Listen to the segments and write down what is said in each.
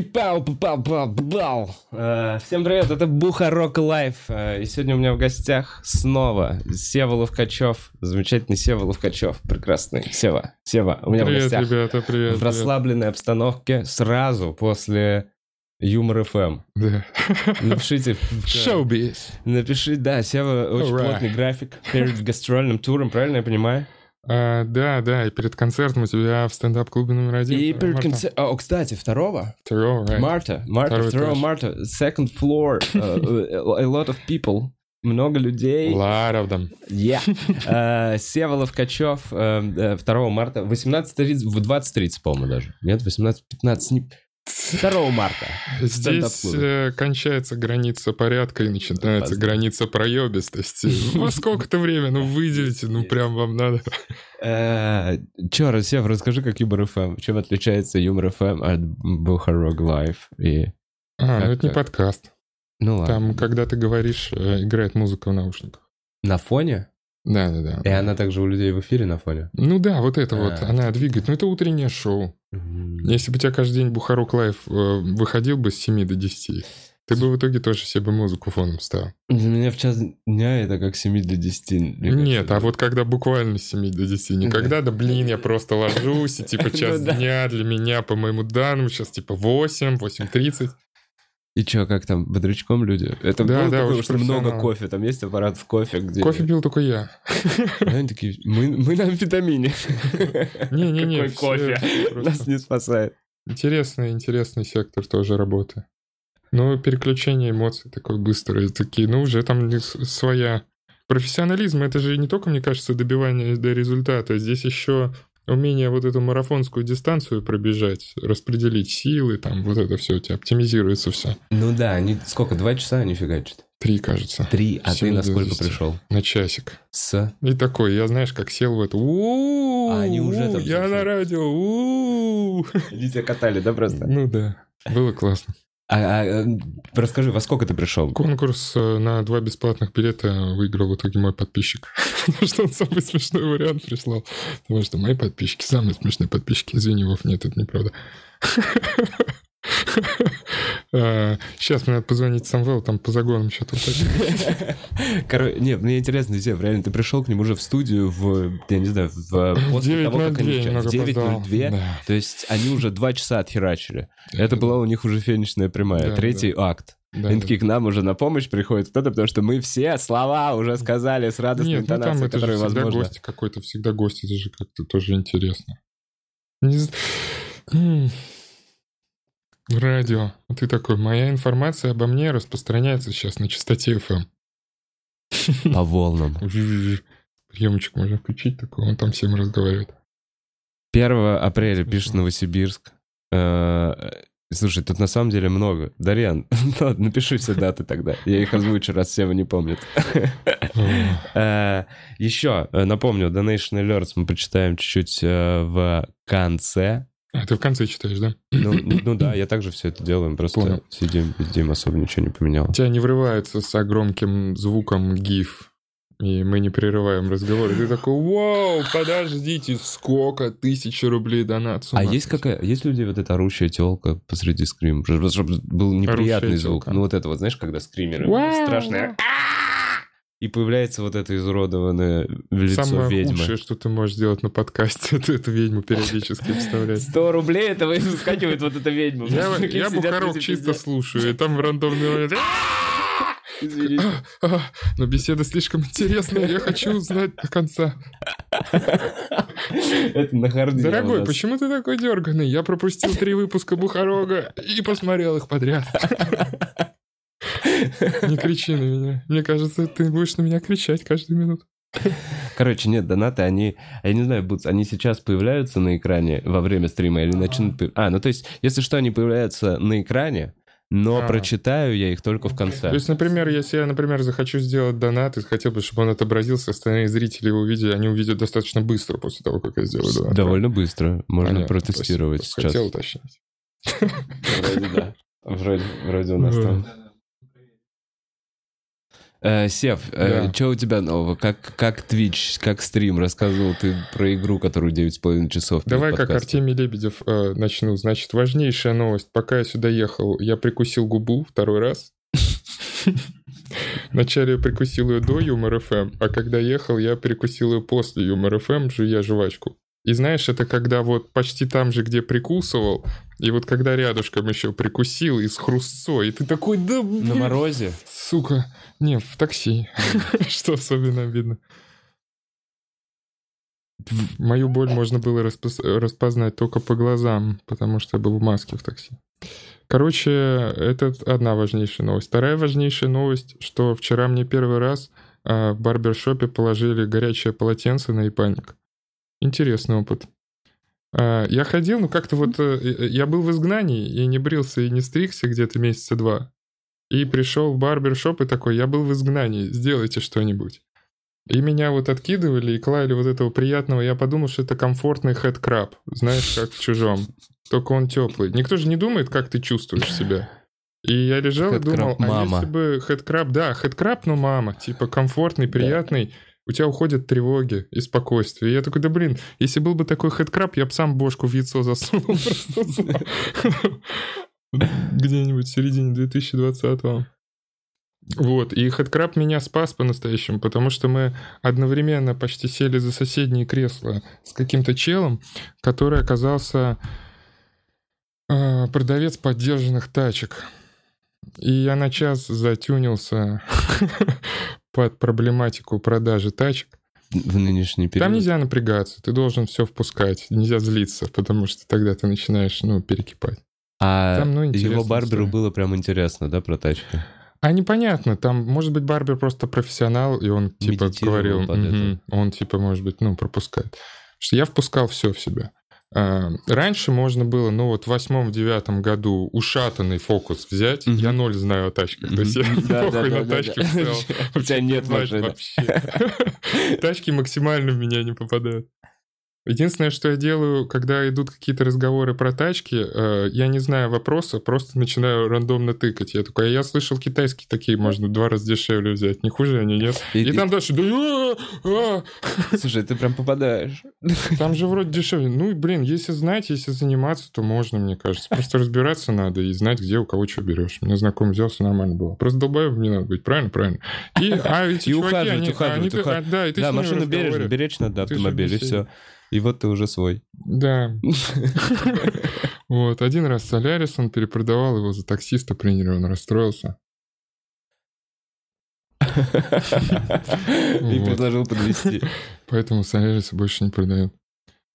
Чики-пау, пау, пау, пау. Э, Всем привет, это Бухарог Лайв. Э, И сегодня у меня в гостях снова Сева Ловкачев. Замечательный Сева Ловкачев. Прекрасный. Сева, Сева, у меня в Привет, гостях. ребята, привет. в привет. расслабленной обстановке сразу после Юмор ФМ. Да. Напишите, в- Шоу-биз. напиши, да, Сева очень Alright. плотный график перед гастрольным туром, правильно я понимаю? А, да, да, и перед концертом у тебя в стендап-клубе номер один. И второго перед концертом... О, кстати, второго Второго, right. Марта, Марта, второго марта, second floor, uh, a lot of people, много людей. Lot of them. Yeah. Э, Сева Ловкачев, э, э, 2 марта, 18.30, в 20.30, по-моему, даже. Нет, 18.15, не... 2 марта. Здесь э, кончается граница порядка и начинается Поздно. граница проебистости. Во сколько-то время, ну выделите, ну прям вам надо. Э, Чё, Сев, расскажи, как Юмор ФМ. Чем отличается Юмор ФМ от Бухарог Лайв? И... А, ну это не подкаст. Ну ладно. Там, когда ты говоришь, э, играет музыка в наушниках. На фоне? Да, да, да. И она также у людей в эфире на фоне? Ну да, вот это вот, А. она двигает. Ну это утреннее шоу. Если бы у тебя каждый день Бухарог Лайв э, выходил бы с 7 до 10, ты бы в итоге тоже себе музыку фоном ставил. Для меня в час дня это как 7 до 10. мне Нет, а вот когда буквально с 7 до 10, не когда, да блин, я просто ложусь, и типа час Ну да. дня для меня, по моему данным, сейчас типа 8, 8.30. И чё, как там, бодрячком люди? Это Да, было да, такое, что много кофе, там есть аппарат в кофе, где... Кофе пил только я. Они такие, мы, мы на амфетамине. Не-не-не. Какой кофе? Нас не спасает. Интересный, интересный сектор тоже работы. Ну, переключение эмоций такое быстрое, такие, ну, уже там своя... Профессионализм, это же не только, мне кажется, добивание до результата, здесь еще умение вот эту марафонскую дистанцию пробежать, распределить силы, там вот это все у тебя оптимизируется все. Ну да, они сколько, два часа они фигачат? Три, кажется, Три, а ты на сколько пришел? на часик. С... И такой, я знаешь, как сел в это, «У-у-у, А они уже там, я на радио, у-у-у». Они тебя катали, да, просто? Ну да, было классно. А, а, расскажи, во сколько ты пришел? Конкурс э, на два бесплатных билета выиграл в итоге мой подписчик. Потому что он самый смешной вариант прислал. Потому что мои подписчики самые смешные подписчики. Извини, Вов, нет, это неправда. Сейчас мне надо позвонить Самвел, там по загонам что-то. Короче, нет, мне интересно, Зев, реально, ты пришел к ним уже в студию в, я не знаю, в, после того, как они 9.02 в немного опоздал. 9.02, Да. то есть они уже два часа отхерачили. Это была у них уже финишная прямая, третий акт. Да, Они да. такие, к нам уже на помощь приходит кто-то, потому что мы все слова уже сказали с радостной Нет, ну там интонацией, это же которая всегда возможна. гость какой-то, всегда гость, это же как-то тоже интересно. Не. Радио. А Ты такой, моя информация обо мне распространяется сейчас на частоте FM. По волнам. Приемчик можно включить такой, он там всем разговаривает. 1 апреля пишет Новосибирск. Э, Слушай, тут на самом деле много. Дарьян, напиши все даты тогда. Я их озвучу, раз Сева не помнит. Э, Еще, э, напомню, Donation Alerts мы почитаем чуть-чуть э, в конце. А, ты в конце читаешь, да? Ну, ну да, я также все это делаю, просто Понял. сидим, сидим, особо ничего не поменялось. У тебя не врывается с громким звуком гиф, и мы не прерываем разговор. И ты такой, вау, подождите, сколько тысяч рублей донат. А есть какая, есть у людей вот эта орущая телка посреди скрима? Чтобы был неприятный Орущая звук. Ну вот это вот, знаешь, когда скримеры страшные. И появляется вот это изуродованное лицо Самое ведьмы. худшее, что ты можешь сделать на подкасте, это эту ведьму периодически вставлять. 100 рублей этого и выскакивает вот эта ведьма. Я, я Бухарок чисто слушаю, и там в рандомный момент... Извините. «А, Но беседа слишком интересная, я хочу узнать до конца. Это на харде Дорогой, почему ты такой дерганый? Я пропустил три выпуска Бухарога и посмотрел их подряд. Не кричи на меня. Мне кажется, ты будешь на меня кричать каждую минуту. Короче, нет, донаты, они, я не знаю, будут, они сейчас появляются на экране во время стрима или начнут... А, ну то есть, если что, они появляются на экране, но А. прочитаю я их только в конце. То есть, например, если я, например, захочу сделать донат и хотел бы, чтобы он отобразился, остальные зрители его увидели, они увидят достаточно быстро после того, как я сделаю донат. Довольно быстро. Можно Понятно, протестировать спасибо. сейчас. Хотел уточнить. Вроде да. Вроде, вроде у нас там. Э, Сев, Да. что у тебя нового? Как, как Twitch, как стрим? Рассказывал ты про игру, которую 9,5 часов. Давай как. Артемий Лебедев э, начну. Значит, важнейшая новость. Пока я сюда ехал, я прикусил губу второй раз. Вначале я прикусил ее до Юмор ФМ, а когда ехал, я перекусил ее после Юмор ФМ, жуя жвачку. И знаешь, это когда вот почти там же, где прикусывал, и вот когда рядышком еще прикусил и с хрустцой, и ты такой, да На блин, морозе? сука, не, в такси, что особенно обидно. Мою боль можно было распоз- распознать только по глазам, потому что я был в маске в такси. Короче, это одна важнейшая новость. Вторая важнейшая новость, что вчера мне первый раз а, в барбершопе положили горячее полотенце на ипаник. Интересный опыт. А, Я ходил, ну как-то вот... э, Я был в изгнании и не брился, и не стригся где-то месяца два. И пришел в барбершоп и такой, я был в изгнании, сделайте что-нибудь. И меня вот откидывали и клали вот этого приятного. Я подумал, что это комфортный хэдкраб. Знаешь, как в чужом. Только он теплый. Никто же не думает, как ты чувствуешь себя. И я лежал и думал, Хэдкраб мама. а если бы хэдкраб, да, хэдкраб, но мама, типа комфортный, приятный, у тебя уходят тревоги и спокойствие. Я такой, да блин, если был бы такой хэдкраб, я бы сам бошку в яйцо засунул. Где-нибудь в середине 2020-го. Вот, и хэдкраб меня спас по-настоящему, потому что мы одновременно почти сели за соседние кресла с каким-то челом, который оказался э, продавец поддержанных тачек. И я на час затюнился под проблематику продажи тачек. В нынешний период. Там нельзя напрягаться, ты должен все впускать, нельзя злиться, потому что тогда ты начинаешь, ну, перекипать. А Там, ну, его барберу история. было прям интересно, да, про тачки? А непонятно, там, может быть, Барбер просто профессионал, и он, типа, говорил, «Мгм». он, типа, может быть, ну, пропускает. Потому что я впускал все в себя. А, Раньше можно было, ну вот в восьмом-девятом году ушатанный фокус взять. Мгм. Я ноль знаю о тачках. То есть я. Да, похуй да, на да, тачки да. встал. У тебя нет машины. Тачки максимально в меня не попадают. Единственное, что я делаю, когда идут какие-то разговоры про тачки, э, я не знаю вопроса, просто начинаю рандомно тыкать. Я такой, а я слышал китайские такие, можно два раза дешевле взять. Не хуже они, нет? И И ты- там дальше, да, а, а, Слушай, ты прям попадаешь. там же вроде дешевле. Ну, блин, если знать, если заниматься, то можно, мне кажется. Просто разбираться надо и знать, где у кого что берешь. Меня знакомый взял, все нормально было. Просто долбоебом не надо быть, правильно? Правильно. И, а эти И чуваки, ухаживать, они- ухаживать, они- ухаживать. а, Да, и ты Да, машину бережно, беречь надо автомобиль, и все. И вот ты уже свой. Да. Вот, один раз Солярис, он перепродавал его за таксиста, приняли, он расстроился. И предложил подвести. Поэтому Соляриса больше не продают.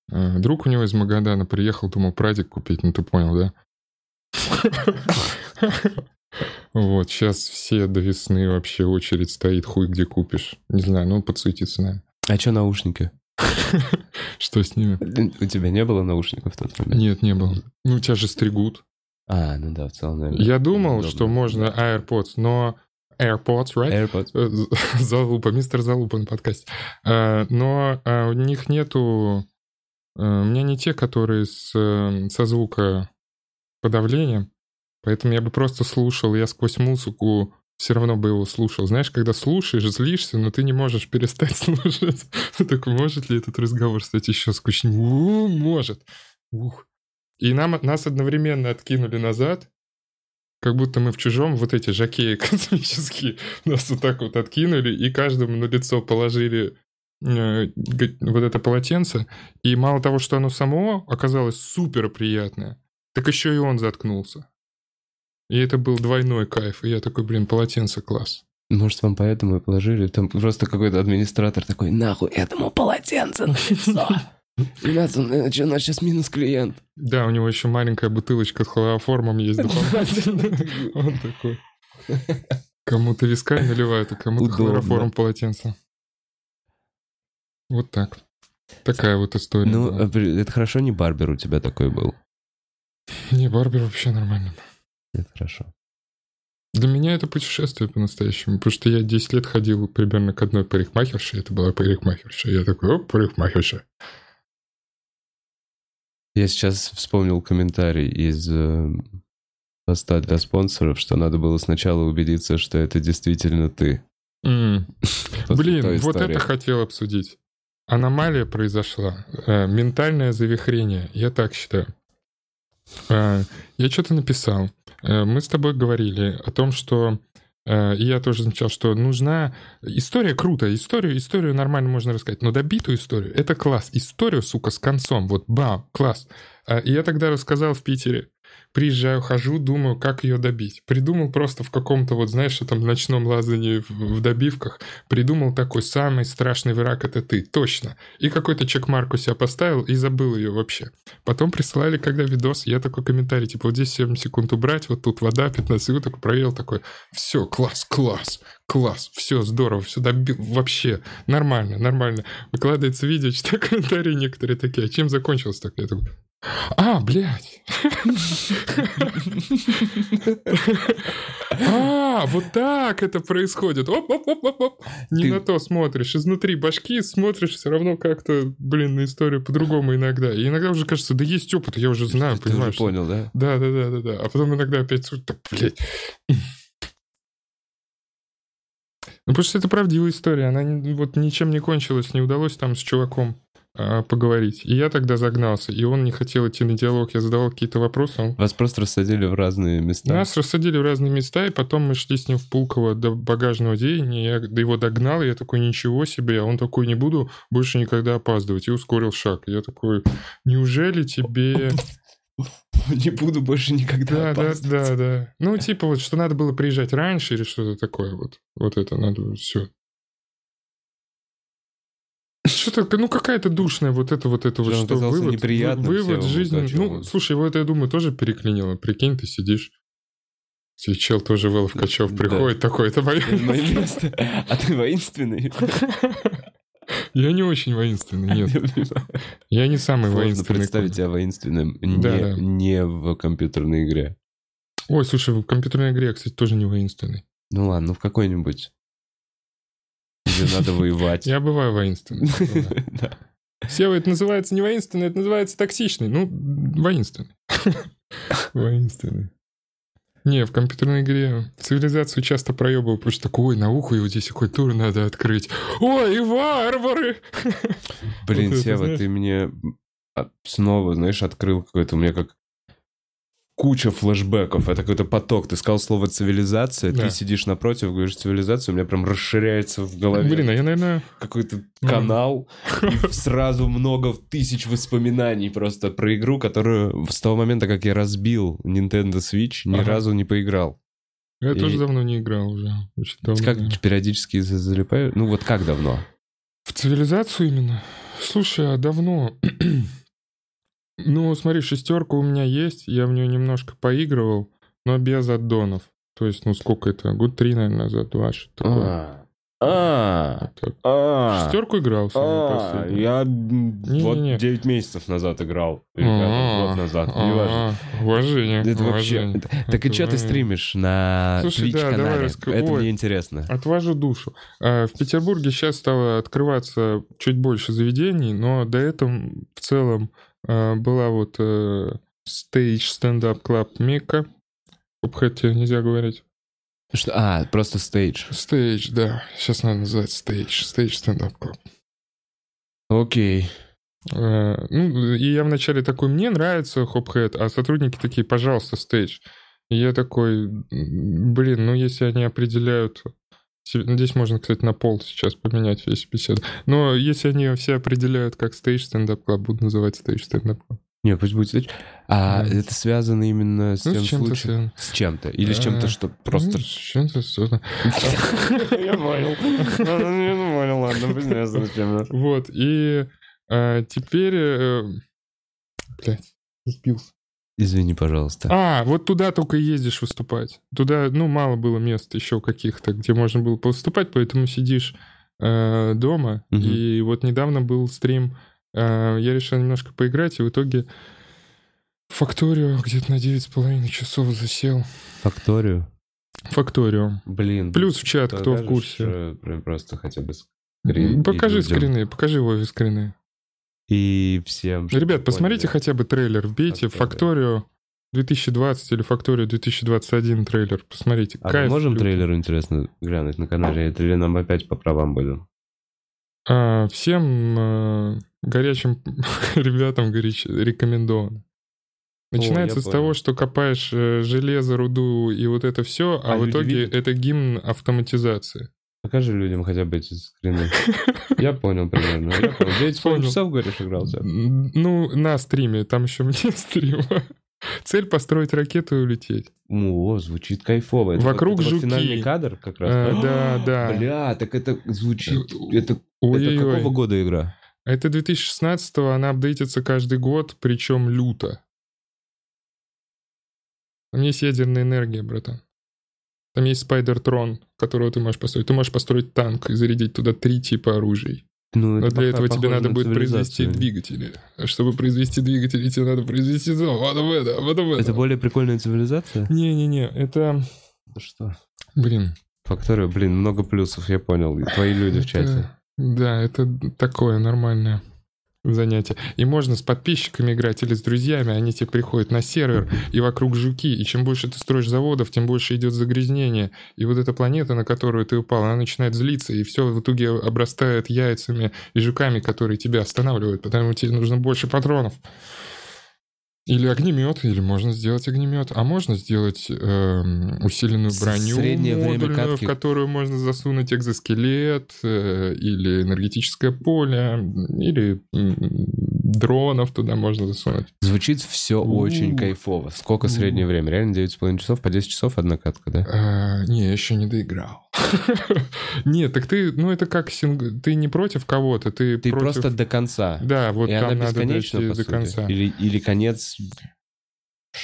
А, Друг у него из Магадана приехал, думал прадик купить, ну ты понял, да? Вот, сейчас все до весны вообще очередь стоит, хуй где купишь. Не знаю, ну подсуетиться, наверное. А что наушники? Что с ними? У тебя не было наушников в тот момент? Нет, не было. Ну, тебя же стригут. А, ну да, в целом, наверное. Я думал, удобно. что можно AirPods, но... AirPods, right? AirPods. Э, Залупа, мистер Залупа на подкасте. Э, Но э, у них нету... У меня не те, которые с, со звука подавлением, поэтому я бы просто слушал, я сквозь музыку все равно бы его слушал. Знаешь, когда слушаешь, злишься, но ты не можешь перестать слушать. Такой, может ли этот разговор стать еще скучнее? Может. Ух. И нам, нас одновременно откинули назад, как будто мы в чужом, вот эти жакеи космические, нас вот так вот откинули, и каждому на лицо положили э, вот это полотенце. И мало того, что оно само оказалось супер приятное, так еще и он заткнулся. И это был двойной кайф. И я такой, блин, полотенце класс. Может, вам поэтому и положили? Там просто какой-то администратор такой, нахуй этому полотенце на лицо. Ребята, у нас сейчас минус клиент. Да, у него еще маленькая бутылочка с хлороформом есть дополнительно. Он такой. Кому-то вискарь наливают, а кому-то хлороформ полотенце. Вот так. Такая вот история. Ну, а это хорошо, не барбер у тебя такой был. Не, Барбер вообще нормально. Это хорошо. Для меня это путешествие по-настоящему, потому что я 10 лет ходил примерно к одной парикмахерше, это была парикмахерша. Я такой, оп, парикмахерша. Я сейчас вспомнил комментарий из э, поста для спонсоров, что надо было сначала убедиться, что это действительно ты. После Блин, вот это хотел обсудить. Аномалия произошла. Э, ментальное завихрение. Я так считаю. Э, я что-то написал. Э, мы с тобой говорили о том, что э, и я тоже замечал, что нужна история круто, историю, историю нормально можно рассказать, но добитую историю это класс. Историю, сука, с концом. Вот, бам, класс. Э, И я тогда рассказал в Питере. Приезжаю, хожу, думаю, как ее добить. Придумал просто в каком-то, вот знаешь, там ночном лазании в, в добивках, придумал такой самый страшный враг это ты, точно. И какой-то чекмарк у себя поставил и забыл ее вообще. Потом присылали, когда видос, я такой комментарий, типа, вот здесь 7 секунд убрать, вот тут вода, 15 секунд, такой проверил, такой, все, класс, класс, класс, все, здорово, все добил, вообще, нормально, нормально. Выкладывается видео, читаю комментарии некоторые такие, а чем закончилось так? Я такой, а, блядь. А, вот так это происходит. Оп-оп-оп-оп. Не Ты- на то смотришь. Изнутри башки смотришь все равно как-то, блин, на историю по-другому иногда. И иногда уже кажется, да есть опыт, я уже знаю, Ты понимаешь. понял, да? Да, да, да, да, да. А потом иногда опять слушай, да, блядь. Ну, потому что это правдивая история. Она не- вот ничем не кончилась, не удалось там с чуваком а, поговорить. И я тогда загнался, и он не хотел идти на диалог. Я задавал какие-то вопросы, Вас просто рассадили в разные места. нас рассадили в разные места, и потом мы шли с ним в Пулково до багажного отделения, я до его догнал, и я такой, ничего себе, а он такой, не буду больше никогда опаздывать, и ускорил шаг. Я такой, неужели тебе... Не буду больше никогда Да, да, опаздывать. да, да. Ну, типа вот, что надо было приезжать раньше или что-то такое вот. Вот это надо, все. Что-то, ну, какая-то душная вот это, вот это вот, Что вывод, неприятным вывод жизни. Ну, слушай, вот это, я думаю, тоже переклинило. Прикинь, ты сидишь, тебе чел тоже в Ловкачев Да. приходит такой, это мое место. А ты воинственный? Я не очень воинственный, нет. Я не самый Сложно воинственный. представить тебя воинственным не, да. не в компьютерной игре. Ой, слушай, в компьютерной игре я, кстати, тоже не воинственный. Ну ладно, ну в какой-нибудь. Где надо воевать. Я бываю воинственный. Да. Сева, это называется не воинственный, это называется токсичный. Ну, воинственный. Воинственный. Не, в компьютерной игре цивилизацию часто проебываю, потому что такой, ой, науку его здесь и культуру надо открыть. Ой, и варвары! Блин, Вот это, Сева, знаешь. ты мне а, снова, знаешь, открыл какой-то у меня как куча флешбеков. Это какой-то поток. Ты сказал слово цивилизация, Да. ты сидишь напротив, говоришь цивилизация, у меня прям расширяется в голове Блин, а я, наверное... какой-то канал, и сразу много тысяч воспоминаний просто про игру, которую с того момента, как я разбил Nintendo Switch, ни Ага. разу не поиграл. Я И- тоже давно не играл уже. Очень давно. Как периодически за- залипаю? Ну вот как давно? В цивилизацию именно? Слушай, а давно? ну, смотри, шестерка у меня есть, я в нее немножко поигрывал, но без аддонов. То есть, ну сколько это? Год три, наверное, назад, два, что такое. А, а, а. Шестерку играл А, я вот Не-не-не. 9 месяцев назад играл. Или А, год назад, неважно. Уважение, Это вообще... Так и что ты стримишь на Twitch-канале? раска- Это мне интересно. Отвожу душу. В Петербурге сейчас стало открываться чуть больше заведений, но до этого в целом была вот э, Stage Stand Up Club Мекка. Хотя нельзя говорить. Что? А, просто Stage. Stage, да. Сейчас надо называть Stage. Stage Stand Up Club. Окей. Э, Ну, и я вначале такой, мне нравится Hophead, а сотрудники такие, пожалуйста, Stage. И я такой, «М, блин, ну если они определяют... ну, Здесь можно, кстати, на пол сейчас поменять весь беседу. Но если они все определяют как Stage Stand Up Club, буду называть Stage Stand Up Club. Не, пусть будет Stage. А Да. это связано именно с Ну, тем с случаем? связано. С чем-то? Или с Да. чем-то, что просто... Ну, с чем-то связано. Я понял. Ну, Я понял, ладно, пусть связано с чем-то. Вот, и а, теперь... э, Блядь, сбился. Извини, пожалуйста. А, вот туда только ездишь выступать. Туда, ну, мало было мест еще каких-то, где можно было повыступать, поэтому сидишь э, дома. Мгм. И вот недавно был стрим, э, я решил немножко поиграть, и в итоге Факторио где-то на 9,5 часов засел. Факторию? Факторио. Блин. Плюс в чат, кто в курсе. прям Просто хотя бы скрин. Покажи скрины, покажи Вове скрины. И всем. Ребят, посмотрите поняли. хотя бы трейлер, вбейте Факторио. Факторио 2020 или Фактория 2021 трейлер. Посмотрите. А мы Кайф. можем лютый. трейлер, интересно, глянуть на канале? Это или нам опять по правам будет? А, всем э, горячим ребятам горяч... рекомендовано. Начинается я с понял. того, что копаешь э, железо, руду и вот это все, а, А в люди итоге видят? это гимн автоматизации. Покажи людям хотя бы эти скрины. Я понял примерно. Я понял. 9,5 Понял. часов, говоришь, игрался? Ну, на стриме, там еще мне стрима. Цель построить ракету и улететь. О, звучит кайфово. Это Вокруг вот, это вот жуки. финальный кадр как раз. А, да, да. Бля, так это звучит... Это, это Ой-ой-ой. какого года игра? Это 2016 она апдейтится каждый год, причем люто. Там есть ядерная энергия, братан. Там есть Спайдер-трон, которого ты можешь построить. Ты можешь построить танк и зарядить туда три типа оружий. Ну, Но это для этого тебе надо на будет произвести двигатели. А чтобы произвести двигатели, тебе надо произвести то, вот в это, вот в это. Это более прикольная цивилизация? Не-не-не, это... Ну Что? Блин. Фактория, блин, много плюсов, я понял. И твои люди в это- чате. Да, это такое нормальное занятие. И можно с подписчиками играть или с друзьями. Они тебе приходят на сервер, и вокруг жуки. И чем больше ты строишь заводов, тем больше идет загрязнение. И вот эта планета, на которую ты упал, она начинает злиться. И все в итоге обрастает яйцами и жуками, которые тебя останавливают. Потому тебе нужно больше патронов. Или огнемет, или можно сделать огнемет. А можно сделать эм, усиленную броню среднее время модульную, катки. в которую можно засунуть экзоскелет, э, или энергетическое поле, или дронов туда можно засунуть. Звучит все очень кайфово. Сколько среднее время? Реально 9,5 часов? По 10 часов одна катка, да? А, не, я еще не доиграл. Нет, так ты, ну это как синг... Ты не против кого-то, ты, Ты просто до конца. Да, вот И там она надо дойти до конца. Или конец...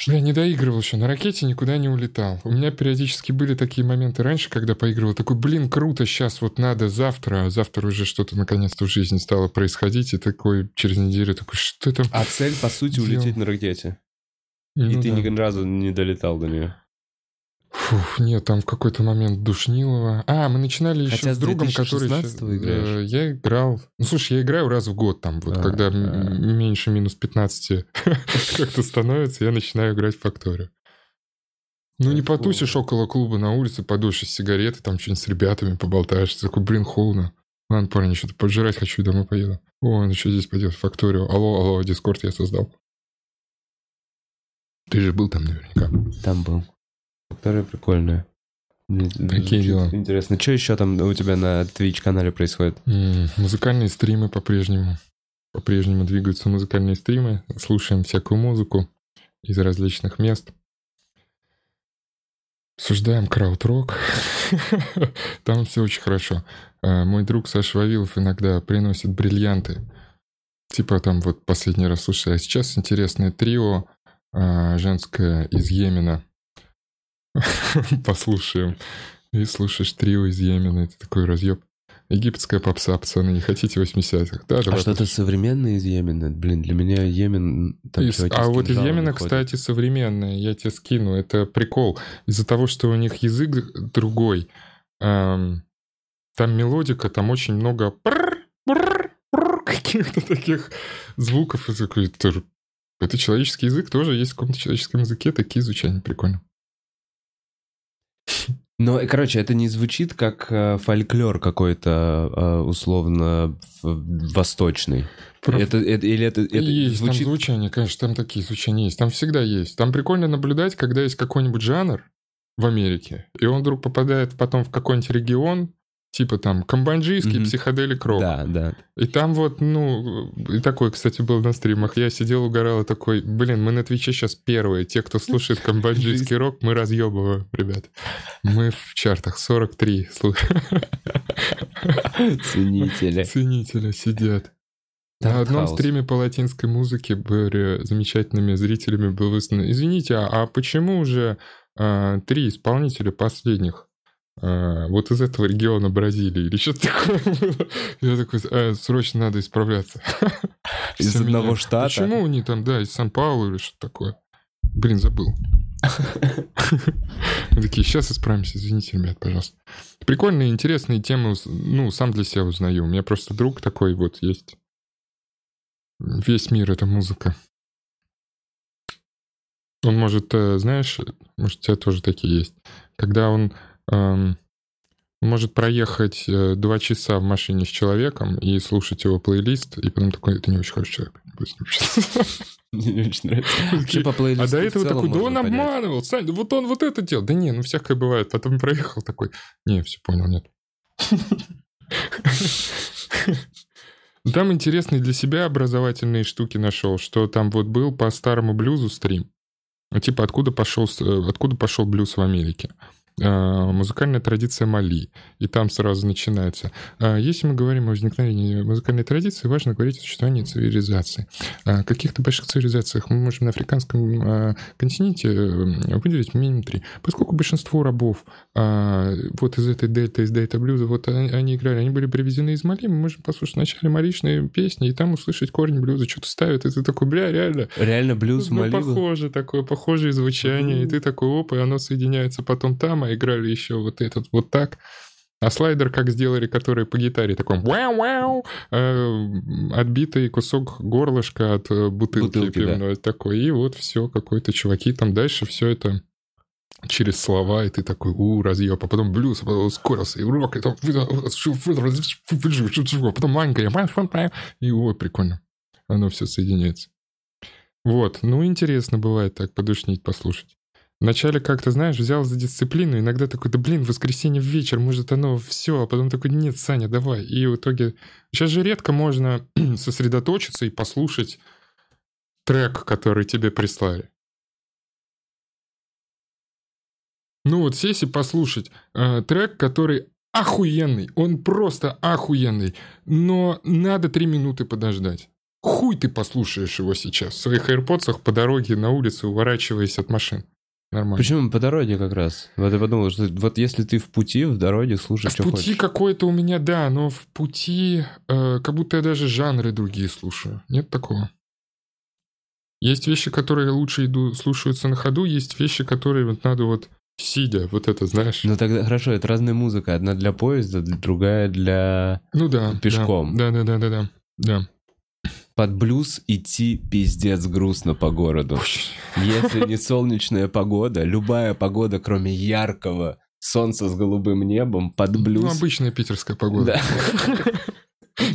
Я не доигрывал еще, на ракете никуда не улетал. У меня периодически были такие моменты раньше, когда поигрывал. Такой, блин, круто, сейчас вот надо завтра, а завтра уже что-то наконец-то в жизни стало происходить. И такой через неделю такой, что там? А цель, по сути, Делал. улететь на ракете. Ну И ты да. ни разу не долетал до нее. Фух, нет, там в какой-то момент душнило. А, мы начинали еще Хотя с другом, который... 2016 щас- играешь. э, Я играл... Ну, слушай, я играю раз в год там, вот, А, когда а. меньше минус 15 как-то становится, я начинаю играть в Факторию. Ну, не потусишь около клуба на улице, подушишь сигареты, там что-нибудь с ребятами поболтаешь. Ты такой, блин, холодно. Ладно, парни, что-то поджирать хочу, домой поеду. О, ну что здесь пойдет? Факторию. Алло, алло, Дискорд я создал. Ты же был там наверняка. Там был. Фактория прикольная. Звучит дела. Интересно. Что еще там у тебя на Twitch-канале происходит? М, Музыкальные стримы по-прежнему. По-прежнему двигаются музыкальные стримы. Слушаем всякую музыку из различных мест. Обсуждаем крауд-рок. Там все очень хорошо. А, Мой друг Саша Вавилов иногда приносит бриллианты. Типа там вот последний раз слушай. А сейчас интересное трио а, женское из Йемена. Послушаем. И слушаешь трио из Йемена. Это такой разъеб. Египетская попса, пацаны, не хотите 80-х? Да, А что-то современное из Йемена? Блин, для меня Йемен... Там Из- а вот из Йемена, ходят. кстати, современные, я тебе скину, это прикол. Из-за того, что у них язык другой, эм, там мелодика, там очень много каких-то таких звуков. Это, человеческий язык тоже есть в каком-то человеческом языке, такие звучания прикольно. Но, короче, это не звучит как э, фольклор какой-то э, условно восточный. Про- Это, это- или это, это есть звучит... там звучания, конечно, там такие звучания есть. Там всегда есть. Там прикольно наблюдать, когда есть какой-нибудь жанр в Америке, и он вдруг попадает потом в какой-нибудь регион, типа там камбанджийский Мгм. психоделик рок. Да, да. И там вот, ну, и такой, кстати, был на стримах. Я сидел, угорал и такой, блин, мы на Твиче сейчас первые. Те, кто слушает камбоджийский рок, мы разъебываем, ребят. Мы в чартах 43 слух- Ценители. ценителя сидят. На одном House. стриме по латинской музыке были замечательными зрителями был. Извините, а, а почему же а, три исполнителя последних а, вот из этого региона Бразилии или что-то такое было? Я такой, «А, срочно надо исправляться. Из Все одного меня- штата? Почему они там, да, из Сан-Паулу или что-то такое? Блин, забыл. Мы Такие, сейчас исправимся, извините, ребят, пожалуйста. Прикольные, интересные темы, ну, сам для себя узнаю. У меня просто друг такой вот есть. Весь мир — это музыка. Он может, э, знаешь, может, у тебя тоже такие есть. Когда он может проехать э, два часа в машине с человеком и слушать его плейлист, и потом такой, это не очень хороший человек. не буду с ним общаться». Мне не очень нравится. А до этого такой, да он понять. обманывал, Сань, да вот он вот это делал. Да не, ну всякое бывает. Потом проехал такой, не, все понял, нет. Там интересные для себя образовательные штуки нашел, что там вот был по старому блюзу стрим. Ну, Типа, откуда пошел, э, откуда пошел блюз в Америке? А, Музыкальная традиция Мали. И там сразу начинается. А, Если мы говорим о возникновении музыкальной традиции, важно говорить о существовании цивилизации. А, Каких-то больших цивилизациях мы можем на африканском континенте э, выделить минимум три. Поскольку большинство рабов вот из этой дельты, из дельта блюза, вот они, они играли, они были привезены из Мали, мы можем послушать вначале маличные песни и там услышать корень блюза, что-то ставят, и ты такой, бля, реально, Реально блюз ну, Малибу? похоже, такое похожее звучание, и ты такой, оп, и оно соединяется потом там, а играли еще вот этот вот так. А слайдер как сделали, который по гитаре такой вау-вау, э, отбитый кусок горлышка от э, бутылки, Бутылки, да. пивной такой, и вот все, какой-то чуваки там дальше все это через слова, и ты такой, у, разъеб, а потом блюз, а потом ускорился, и рок, и там, потом маленькая, и вот, прикольно. Оно все соединяется. Вот, ну интересно бывает так подушнить, послушать. Вначале как-то, знаешь, взял за дисциплину, иногда такой, да блин, воскресенье в вечер, может оно все, а потом такой, нет, Саня, давай. И в итоге, сейчас же редко можно сосредоточиться и послушать трек, который тебе прислали. Ну вот сесть и послушать э, трек, который охуенный, он просто охуенный, но надо три минуты подождать. Хуй ты послушаешь его сейчас в своих AirPods по дороге на улице, уворачиваясь от машин. Нормально. Почему по дороге как раз? Вот я подумал, что вот если ты в пути, в дороге, слушай, В что пути хочешь. какое-то у меня, да, но в пути э, как будто я даже жанры другие слушаю. Нет такого? Есть вещи, которые лучше иду, слушаются на ходу, есть вещи, которые вот надо вот сидя, вот это, знаешь. Ну тогда хорошо, это разная музыка. Одна для поезда, другая для... Ну да. да. Пешком. Да, да, да, да, да. Да. Под блюз идти пиздец грустно по городу. Если не солнечная погода, любая погода, кроме яркого солнца с голубым небом, под Ну, блюз... обычная питерская погода. Да.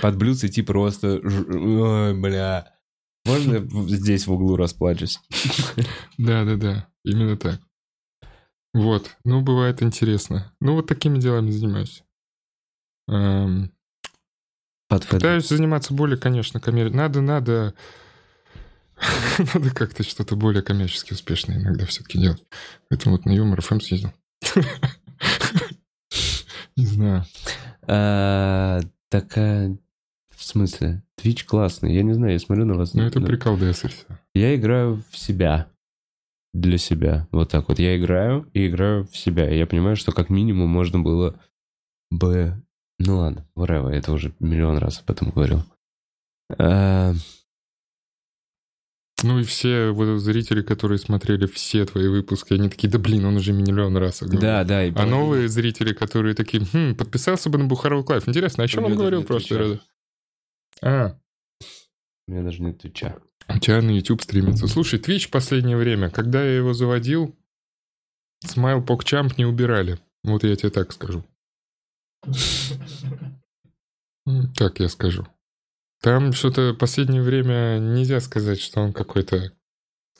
Под блюз идти просто... Ой, бля. Можно здесь в углу расплачусь? Да, да, да. Именно так. Вот. Ну, бывает интересно. Ну, вот такими делами занимаюсь. Эм, Под Пытаюсь заниматься более, конечно, коммер... Надо, надо... Надо как-то что-то более коммерчески успешное иногда все-таки делать. Поэтому вот на Юмор ФМ съездил. Не знаю. А, Такая... В смысле? Твич классный. Я не знаю, я смотрю на вас. Ну, это прикол ДС и всё. Я играю в себя. Для себя. Вот так вот. Я играю и играю в себя. И я понимаю, что как минимум можно было бы... Ну ладно, whatever. Это уже миллион раз об этом говорил. А, Ну и все вот зрители, которые смотрели все твои выпуски, они такие, да блин, он уже миллион раз говорил. Да, да. и А новые зрители, которые такие, хм, подписался бы на Бухарог Лайв. Интересно, о чем он говорил в прошлый раз? А, У меня даже нет твича. у тебя на YouTube стримится. Слушай, Twitch в последнее время, когда я его заводил, Смайл PogChamp не убирали. Вот я тебе так скажу. М, Так я скажу. Там что-то последнее время нельзя сказать, что он какой-то...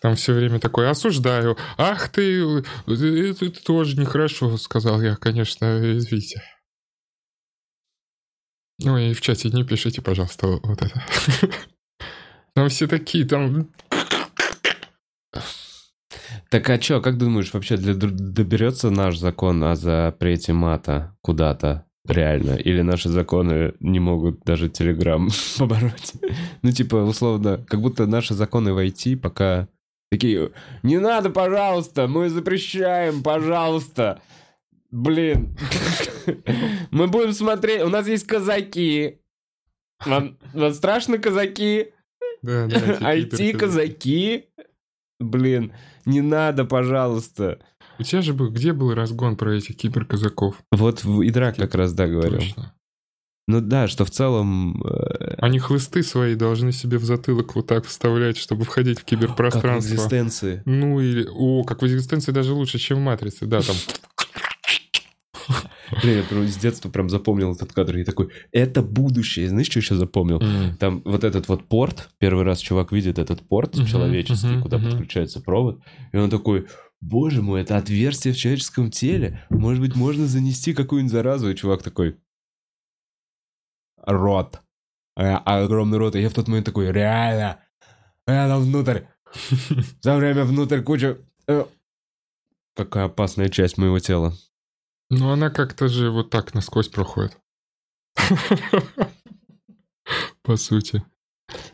Там все время такой, осуждаю. Ах ты, это тоже нехорошо, сказал я, конечно, извините. Ну и в чате не пишите, пожалуйста, вот это. Там все такие, там... Так а чё, как думаешь, вообще для- доберется наш закон о запрете мата куда-то реально? Или наши законы не могут даже Телеграм побороть? Ну, типа, условно, как будто наши законы в IT пока такие, не надо, пожалуйста, мы запрещаем, пожалуйста. Блин, мы будем смотреть, у нас есть казаки. Вам, вам страшно казаки? Да, да, эти IT киберказаки. казаки? Блин, не надо, пожалуйста. У тебя же был, где был разгон про этих киберказаков? Вот в Идрак как раз, да, говорил. Точно. Ну да, что в целом... э, Они хлысты свои должны себе в затылок вот так вставлять, чтобы входить в Как в киберпространство. экзистенции. Ну или... О, как в экзистенции даже лучше, чем в Матрице. Да, там... Блин, я прям с детства прям запомнил этот кадр. И такой, это будущее. Знаешь, что еще запомнил? Там вот этот вот порт, первый раз чувак видит этот порт человеческий, куда подключается провод, и он такой, боже мой, это отверстие в человеческом теле, может быть, можно занести какую-нибудь заразу, и чувак такой, рот, А, огромный рот, и я в тот момент такой, реально, это внутрь, за время внутрь куча... э». Какая опасная часть моего тела. Ну она как-то же вот так насквозь проходит. По сути.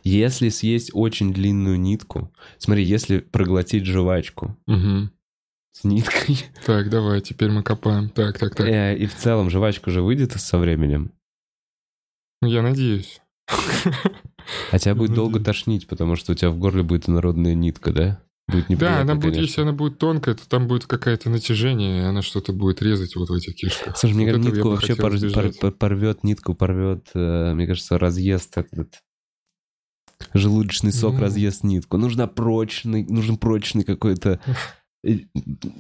Если съесть очень длинную нитку, смотри, если проглотить жвачку с ниткой, Так, давай, теперь мы копаем. Так, так, так. э, и в целом жвачка же выйдет со временем, Ну, Я надеюсь. а тебя будет долго тошнить, потому что у тебя в горле будет инородная нитка, да? Будет Да, неприятно, она будет, конечно. если она будет тонкая, то там будет какое-то натяжение, и она что-то будет резать вот в этих кишках. Слушай, мне Вот кажется, этого я нитку вообще пор- избежать. пор- порвет, нитку порвет, э, мне кажется, разъест этот желудочный сок Ну. разъест нитку. Нужна прочный, нужен прочный какой-то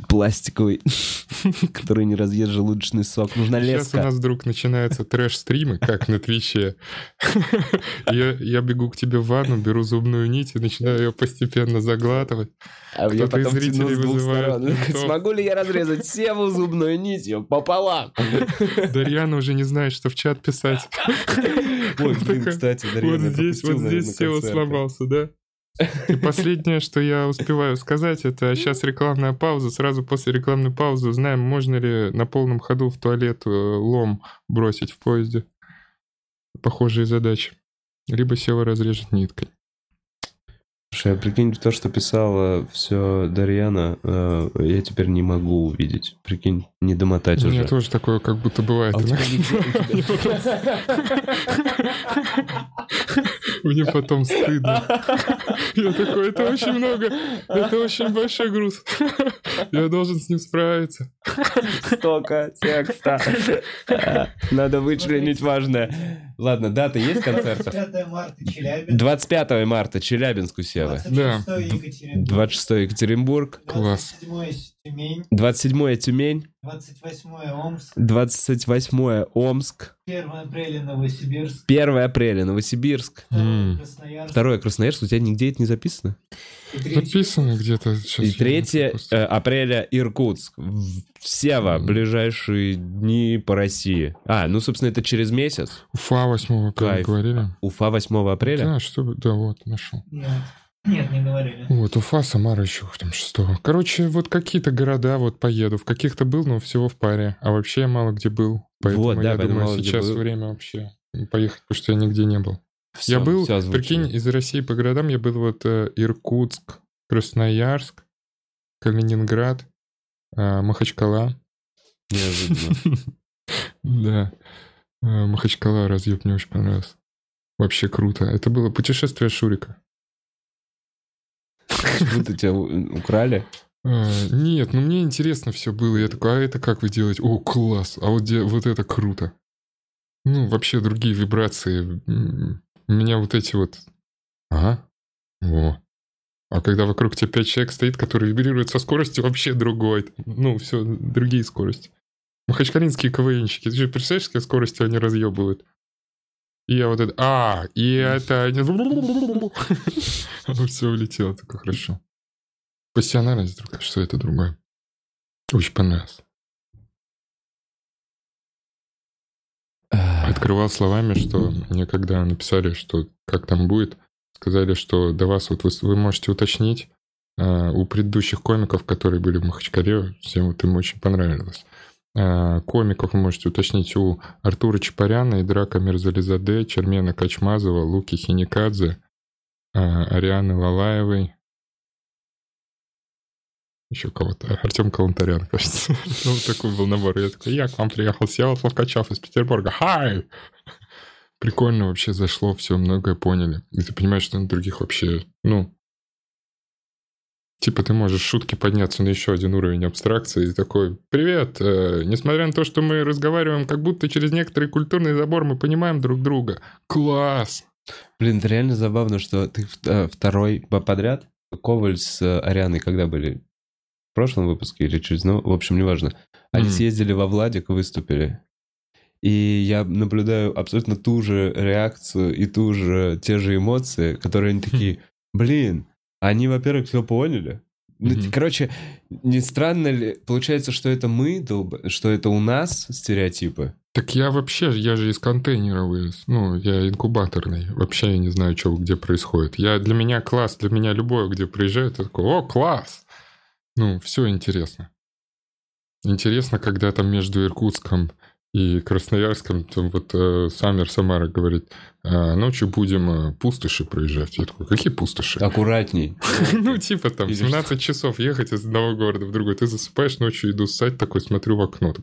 пластиковый, который не разъест желудочный сок. Нужна Сейчас у леска. нас вдруг начинаются трэш-стримы, как на Твиче. Я, я бегу к тебе в ванну, беру зубную нить и начинаю ее постепенно заглатывать. А я Кто-то из потом тяну зрителей вызывает. Смогу ли я разрезать севу зубную нитью пополам? Дарьяна уже не знает, что в чат писать. Ой, блин, кстати, Вот Дарьяна, я здесь, вот здесь Сева сломался, да? И последнее, что я успеваю сказать, это сейчас рекламная пауза. Сразу после рекламной паузы узнаем, можно ли на полном ходу в туалет э, лом бросить в поезде. Похожие задачи. Либо Сева разрежет ниткой. Слушай, а прикинь, то, что писала все Дарьяна, э, я теперь не могу увидеть. Прикинь, не домотать У меня уже. тоже такое как будто бывает. А Мне потом стыдно. Я такой, это очень много, это очень большой груз. Я должен с ним справиться. Столько текста. Надо вычленить важное. Ладно, дата есть концертов? 25 марта Челябинск. 25 марта Челябинск у Севы. 26 Екатеринбург. 26 Екатеринбург. Класс. 27 Тюмень. 27 Тюмень. 28 Омск. 28 Омск. 1 апреля Новосибирск. 1 апреля Новосибирск. 2 М. Красноярск. 2 Красноярск. У тебя нигде это не записано? И 3 Написано где-то. Сейчас И я 3 просто- э, апреля Иркутск. В- Сева, Мгм. ближайшие дни по России. А, ну, собственно, это через месяц. Уфа 8 апреля Кайф. говорили. Уфа 8 апреля. Да, что да, вот, нашел. Нет. Нет, не говорили. Вот, Уфа, Самара еще там 6 Короче, вот какие-то города вот поеду. В каких-то был, но всего в паре. А вообще я мало где был. Поэтому Вот, да, я поэтому думаю, сейчас был. время вообще поехать, потому что я нигде не был. Всё, я был, озвучено. прикинь, из России по городам я был вот э, Иркутск, Красноярск, Калининград, э, Махачкала. Неожиданно. Да. Э, Махачкала разъеб мне очень понравился. Вообще круто. Это было путешествие Шурика. Почему-то тебя украли. А, Нет, ну мне интересно все было. Я такой, а это как вы делаете? О, класс! А вот, де- вот это круто. Ну, вообще другие вибрации. У меня вот эти вот... Ага. О. А когда вокруг тебя пять человек стоит, который вибрирует со скоростью вообще другой. Ну, все, другие скорости. Махачкалинские КВНщики. Ты же представляешь, с какой скоростью они разъебывают? И я вот это... А, и это... Все улетело, только хорошо. Пассионарность другая, что это другое. Очень понравилось. Открывал словами, что мне когда написали, что как там будет, сказали, что до вас вот вы, вы можете уточнить а, у предыдущих комиков, которые были в Махачкале, всем вот им очень понравилось. А, комиков вы можете уточнить у Артура Чапаряна и Драка Мерзализаде, Чермена Качмазова, Луки Хиникадзе, а, Арианы Лалаевой, еще кого-то. Артем Калантарян, кажется. ну, такой был набор. Я такой, я к вам приехал, Севов Ловкачев из Петербурга. Хай! Прикольно вообще зашло, все, многое поняли. И ты понимаешь, что на других вообще, ну, Типа ты можешь шутки подняться на еще один уровень абстракции и такой, привет, э, несмотря на то, что мы разговариваем, как будто через некоторый культурный забор мы понимаем друг друга. Класс! Блин, это реально забавно, что ты э, второй по- подряд. Коваль с э, Арианой когда были? В прошлом выпуске или через... Ну, в общем, неважно. Они Мгм. съездили во Владик и выступили. И я наблюдаю абсолютно ту же реакцию и ту же, те же эмоции, которые они такие, блин, они, во-первых, все поняли. Ну, Мгм. короче, не странно ли, получается, что это мы, долб- что это у нас стереотипы? Так я вообще, я же из контейнера вылез. Ну, я инкубаторный. Вообще я не знаю, что где происходит. Я, для меня класс, для меня любое, где приезжает, я такой, о, класс! Ну, все интересно. Интересно, когда там между Иркутском и Красноярском, там вот э, Самер Самара говорит, «А, ночью будем э, пустоши проезжать. Я такой, какие пустоши? Аккуратней. Ну, типа там Или 17 часов ехать из одного города в другой. Ты засыпаешь ночью, иду ссать, такой смотрю в окно.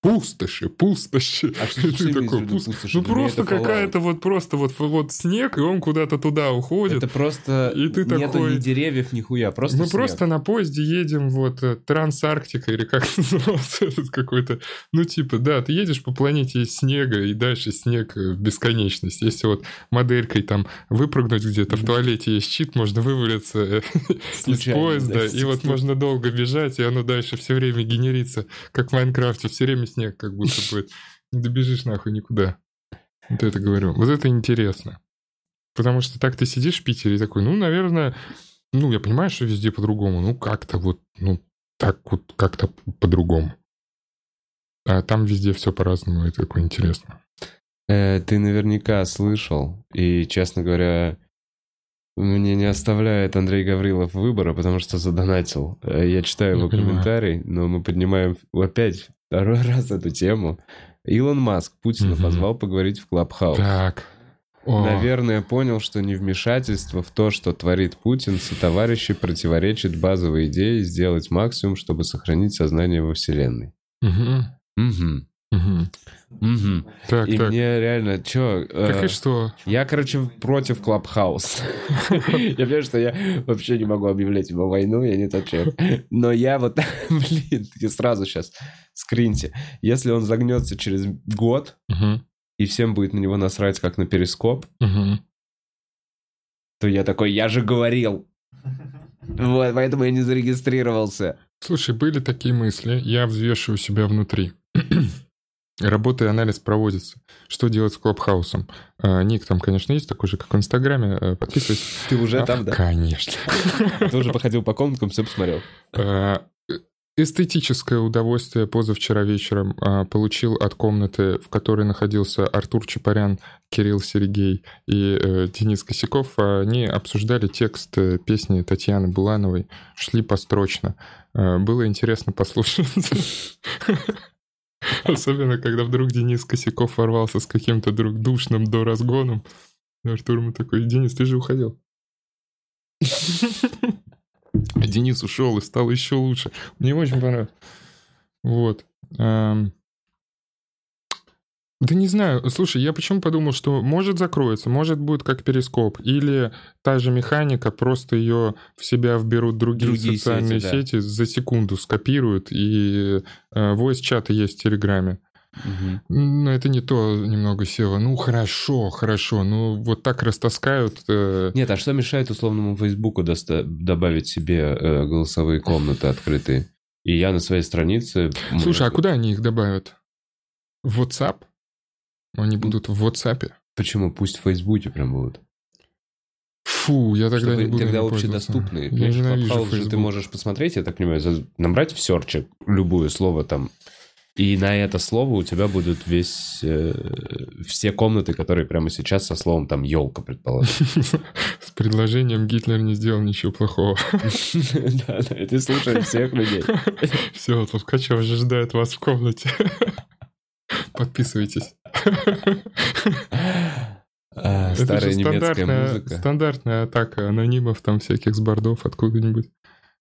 Пустоши, пустоши. А что ты такой, «Пуст- пустоши? Ну Для просто какая-то вот просто вот, вот снег, и он куда-то туда уходит. Это просто И ты нету такой- ни деревьев, ни хуя, просто Мы снег. просто на поезде едем, вот, э, Трансарктика, или как назывался этот какой-то, ну, типа, да, ты едешь по планете из снега, и дальше снег э, в бесконечность. Если вот моделькой там выпрыгнуть где-то в туалете есть щит, можно вывалиться э, из поезда, да, и вот можно долго бежать, и оно дальше все время генерится, как в Майнкрафте, все время снег как будто будет. Не добежишь нахуй никуда. Вот это говорю. Вот это интересно. Потому что так ты сидишь в Питере и такой, ну, наверное, ну, я понимаю, что везде по-другому, ну, как-то вот, ну, так вот как-то по-другому. А там везде все по-разному, это такое интересно. Э, ты наверняка слышал, и, честно говоря, мне не оставляет Андрей Гаврилов выбора, потому что задонатил. Э, Я читаю Я его понимаю. комментарий, но мы поднимаем опять второй раз эту тему. Илон Маск Путина Мгм. позвал поговорить в Clubhouse. Так. О, Наверное, понял, что невмешательство в то, что творит Путин, товарищи противоречит базовой идее сделать максимум, чтобы сохранить сознание во Вселенной. мгм, Угу. Мгм. Угу. Так, И так. мне реально, чё... э, Так и что? Я, короче, против Clubhouse. Я понимаю, что я вообще не могу объявлять ему войну, я не тот человек. Но я вот, блин, сразу сейчас скриньте. Если он загнется через год, и всем будет на него насрать, как на перископ, то я такой, я же говорил. Вот, поэтому я не зарегистрировался. Слушай, были такие мысли, я взвешиваю себя внутри. Работа и анализ проводится. Что делать с Клабхаусом? А, Ник там, конечно, есть такой же, как в Инстаграме. Э, Подписывайся. Ты уже А, там, да? Конечно. Ты уже походил по комнаткам, все посмотрел. А, Эстетическое удовольствие позавчера вечером получил от комнаты, в которой находился Артур Чапарян, Кирилл Сергей и э, Денис Косяков. Они обсуждали текст э, песни Татьяны Булановой, шли построчно. Э, Было интересно послушать. Особенно, когда вдруг Денис Косяков ворвался с каким-то друг душным до разгоном. Артур ему такой, Денис, ты же уходил. А Денис ушел и стал еще лучше. Мне очень понравилось. Вот. Да не знаю. Слушай, я почему подумал, что может закроется, может будет как перископ, или та же механика, просто ее в себя вберут другие, Другие социальные сети, да. сети, за секунду скопируют, и э, voice-чаты есть в Телеграме. Мгм. Ну, это не то немного села. Ну, хорошо, хорошо. Ну, вот так растаскают. э, Нет, а что мешает условному Фейсбуку доста- добавить себе э, голосовые комнаты открытые? И я на своей странице... Слушай, а куда они их добавят? В WhatsApp? Они будут в WhatsApp? Почему? Пусть в Фейсбуке прям будут. Фу, я тогда Чтобы не буду тогда общедоступные. Я ненавижу же ты можешь посмотреть, я так понимаю, набрать в серче любое слово там, и на это слово у тебя будут весь э, все комнаты, которые прямо сейчас со словом там елка, предположим. С предложением Гитлер не сделал ничего плохого. Да, да, ты слушаешь всех людей. Все, Толкачев же ждает вас в комнате. Подписывайтесь. А, Это Старая немецкая музыка. стандартная атака анонимов, там всяких с бордов откуда-нибудь.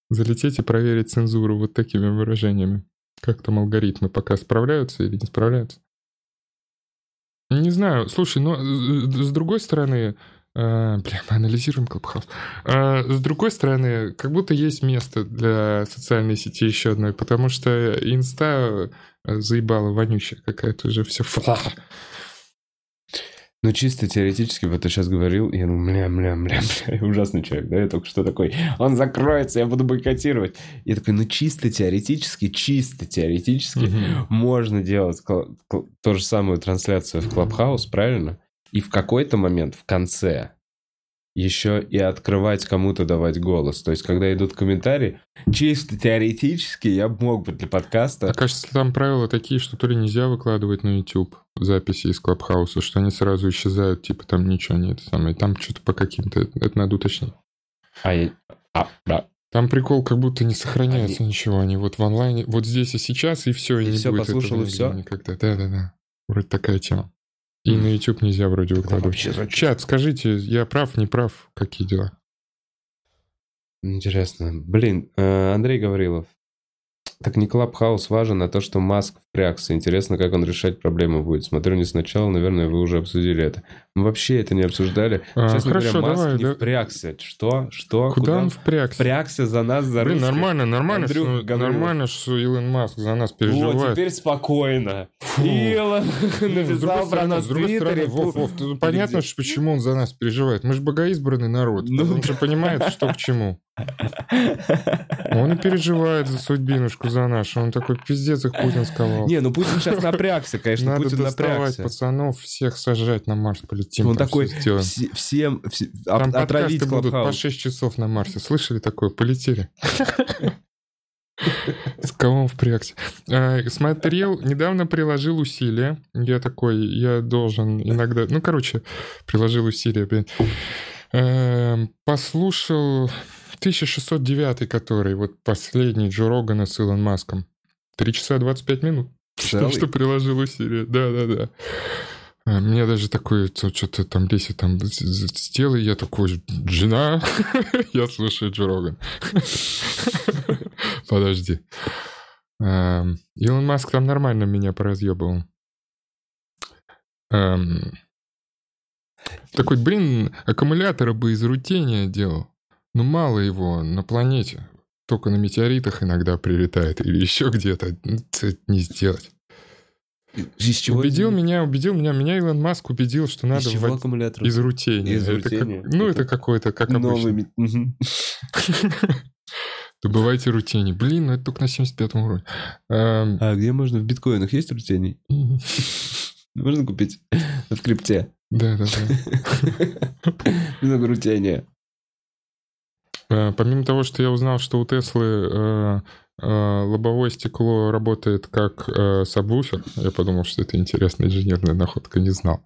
Залететь и проверить цензуру вот такими выражениями. Как там алгоритмы пока справляются или не справляются? Не знаю. Слушай, но э, с другой стороны, А, бля, мы анализируем Клабхаус. С другой стороны, как будто есть место для социальной сети еще одной, потому что инста э, заебала вонючая какая-то уже все. Фла. Ну, чисто теоретически, вот ты сейчас говорил, я думаю, бля, бля, бля, бля, ужасный человек, да, я только что такой, он закроется, я буду бойкотировать. Я такой, ну, чисто теоретически, чисто теоретически можно делать кл- ту же самую трансляцию в Клабхаус, правильно? И в какой-то момент, в конце, еще и открывать кому-то давать голос. То есть, когда идут комментарии, чисто теоретически я мог бы для подкаста... А кажется, там правила такие, что то ли нельзя выкладывать на YouTube записи из Клабхауса, что они сразу исчезают, типа там ничего не это самое. Там что-то по каким-то... Это надо уточнить. А, я- а, да. Там прикол, как будто не сохраняется ничего. Они вот в онлайне, вот здесь и сейчас, и все, и, И не всё, будет послушал, этого и нигде никогда. Да-да-да. Вроде такая тема. И на YouTube нельзя вроде выкладывать. вообще звучит. Чат, скажите, я прав, не прав? Какие дела? Интересно. Блин, э, Андрей Гаврилов. Так не Клабхаус важен, а то, что Маск впрягся. Интересно, как он решать проблемы будет. Смотрю не сначала, наверное, вы уже обсудили это. Мы вообще это не обсуждали. А, Честно хорошо, говоря, Маск давай, не да. впрягся. Что? Что? Куда, он впрягся? впрягся за нас, за Блин, русских? нормально, нормально, Андрюха что, Гаврилов. нормально, что Илон Маск за нас Вот, переживает. теперь спокойно. Фу. Илон написал про нас в Твиттере. Вов, Вов, ты- понятно, что почему он за нас переживает. Мы же богоизбранный народ. Ну он же понимает, что к чему. Он и переживает за судьбинушку за нашу. Он такой, пиздец, их Путин сковал. Не, ну Путин сейчас напрягся, конечно, Надо Путин напрягся. пацанов, всех сажать на Марс, полетим. Он там такой, все- всем, все- Там от- отравить будут по Клабхаус. 6 часов на Марсе. Слышали такое? Полетели. С кого он впрягся? А, Смотрел, недавно приложил усилия. Я такой, я должен иногда... Ну, короче, приложил усилия, блин. Эм, Послушал 1609, который, вот последний Джо Рогана с Илон Маском. 3 часа 25 минут. Целый? что приложил усилия. Да-да-да. А, Мне даже такое, то, что-то там Леся там сделай, я такой, жена, я слушаю Джо Роган. Подожди. Эм, Илон Маск там нормально меня поразъебывал. Эм, Такой, блин, аккумулятора бы из рутения делал. Но мало его на планете. Только на метеоритах иногда прилетает или еще где-то. Ну, не сделать. Из чего убедил меня, убедил меня, меня Илон Маск убедил, что надо Из чего ввод- аккумулятор? из рутения. Из Это как- рутения? ну, это Это какой-то, как Новый обычно. Добывайте рутений. Блин, ну это только на 75 уровне. А где можно в биткоинах есть рутений? Можно купить в крипте. Да-да-да. Много рутения. Э, Помимо того, что я узнал, что у Теслы э, лобовое стекло работает как э, сабвуфер, я подумал, что это интересная инженерная находка, не знал.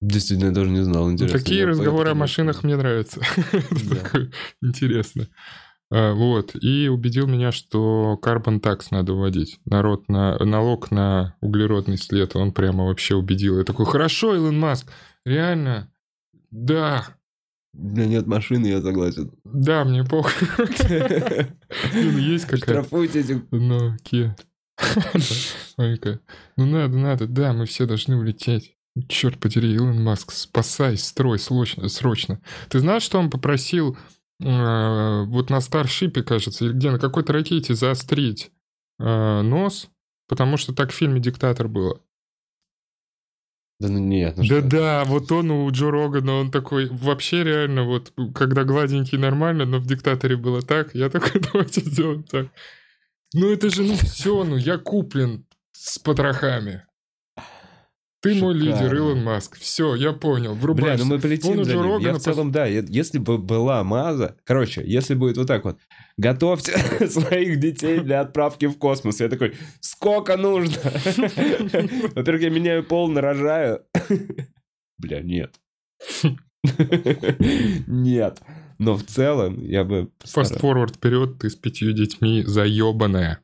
Действительно, я тоже не знал. Ну, Интересно. Такие Я разговоры о поэтому- машинах мне нравятся. Да. интересно. А, Вот. И убедил меня, что carbon tax надо вводить. Народ на, налог на углеродный след. Он прямо вообще убедил. Я такой, хорошо, Илон Маск, реально, да, У меня нет машины, я согласен. да, мне похуй. Ну, Есть какая-то... Штрафуйте этих... Ну, Kia. Ой, какая. Ну, надо, надо, да, мы все должны улететь. Черт подери, Илон Маск, спасай, строй срочно. срочно. Ты знаешь, что он попросил э, вот на Старшипе, кажется, или где, на какой-то ракете заострить э, нос, потому что так в фильме «Диктатор» было. Да ну нет, ну что ты. Да-да, вот он у Джо Рогана, он такой, вообще реально, вот, когда гладенький нормально, но в «Диктаторе» было так, я такой, давайте сделаем так. Ну это же, ну все, ну я куплен с потрохами. Ты мой Шикарно. лидер, Илон Маск. Все, я понял, Бля, врубайся. ну мы Он полетим у за ним. Я Рогана в целом, да, е- если бы была Маза... Короче, если будет вот так вот, готовьте своих детей для отправки в космос. Я такой, сколько нужно? Во-первых, я меняю пол, нарожаю. Бля, нет. Нет. Но в целом я бы... Фаст-форвард вперед, ты с пятью детьми заебанная.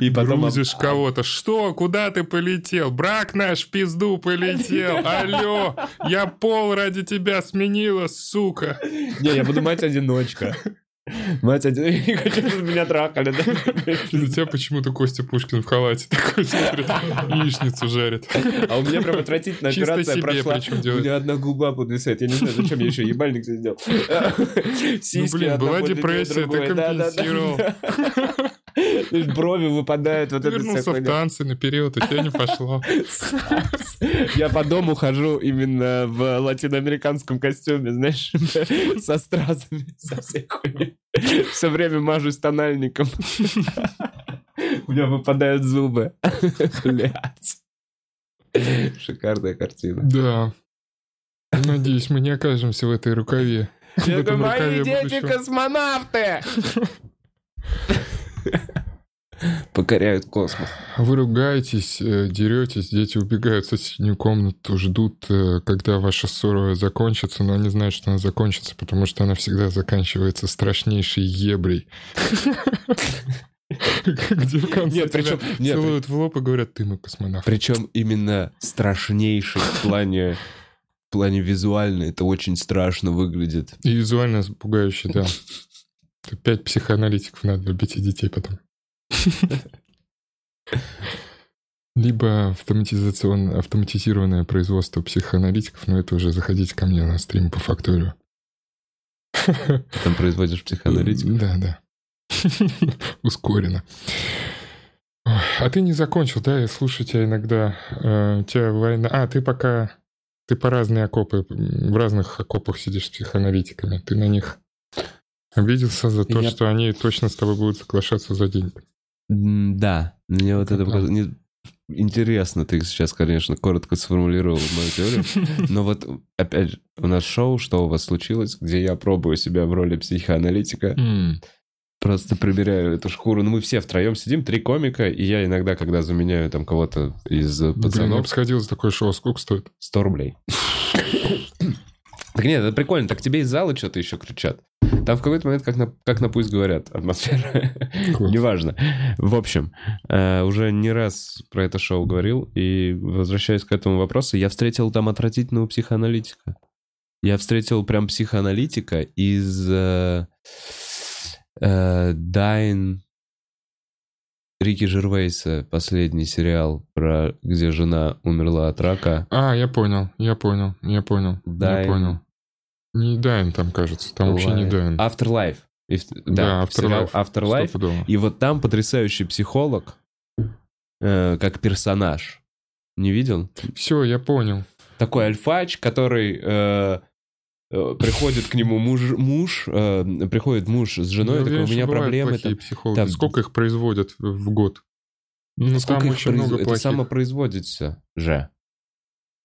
И потом... Грузишь кого-то. Что? Куда ты полетел? Брак наш в пизду полетел. Алло, я пол ради тебя сменила, сука. Не, я буду мать-одиночка. Мать, один, я хочу, чтобы меня трахали, да? Из-за тебя почему-то Костя Пушкин в халате такой смотрит, яичницу жарит. А у меня прям отвратительная Чисто операция прошла. У меня одна губа подвисает. Я не знаю, зачем я еще ебальник сделал. Ну, Сиськи блин, одна была депрессия, ты компенсировал. То есть Брови выпадают, вот это вернулся в танцы наперед, и тебя не пошло. Я по дому хожу именно в латиноамериканском костюме, знаешь, со стразами, со всей хуйней. Все время мажусь тональником. У меня выпадают зубы. Блядь. Шикарная картина. Да. Надеюсь, мы не окажемся в этой рукаве. Говорю, мои рукаве дети будущего. космонавты! Покоряют космос. Вы ругаетесь, э, деретесь, дети убегают в соседнюю комнату, ждут, э, когда ваша ссора закончится, но они знают, что она закончится, потому что она всегда заканчивается страшнейшей ебрей. Где в конце Нет, причем- нет, целуют в лоб и говорят, ты мой космонавт. Причем именно страшнейший в плане, в плане визуально. Это очень страшно выглядит. И визуально пугающе, да. Это Пять психоаналитиков надо любить и детей потом. Либо автоматизированное производство психоаналитиков, но это уже заходите ко мне на стрим по факторию. Ты там производишь психоаналитику. Да, да. Ускоренно. А ты не закончил, да? Я слушаю тебя иногда. Э, У тебя война... А, ты пока... Ты по разные окопы, в разных окопах сидишь с психоаналитиками. Ты на них обиделся за то, Я- что они точно с тобой будут соглашаться за деньги. Да, мне вот Это это... не- Интересно, ты сейчас, конечно, коротко сформулировал мою теорию. Но вот, опять же, у нас шоу «Что у вас случилось?», где я пробую себя в роли психоаналитика. М, Просто прибираю эту шкуру. Ну, мы все втроем сидим, три комика, и я иногда, когда заменяю там кого-то из э, Блин, я пацанов, бы сходил за такое шоу, сколько стоит? 100 рублей. Так нет, это прикольно. Так тебе из зала что-то еще кричат. Там в какой-то момент, как на, как на пусть говорят, атмосфера. Неважно. В общем, э, уже не раз про это шоу говорил, и возвращаясь к этому вопросу, я встретил там отвратительного психоаналитика. Я встретил прям психоаналитика из э, э, Дайн Рики Жервейса, последний сериал, про где жена умерла от рака. А, я понял, я понял, я понял, Дайн. я понял. Не Дайн там, кажется, там вообще не. Дайн. Afterlife. И в- Да, Да, Afterlife. Afterlife. Стопудово. И вот там потрясающий психолог, э, как персонаж. Не видел? Все, я понял. Такой альфач, который э, э, приходит к нему муж, муж э, приходит муж с женой, Я такой, у меня проблемы. Там, там- Сколько их производят в- год? Ну, Сколько там их очень произ- много Это плохих. самопроизводится же.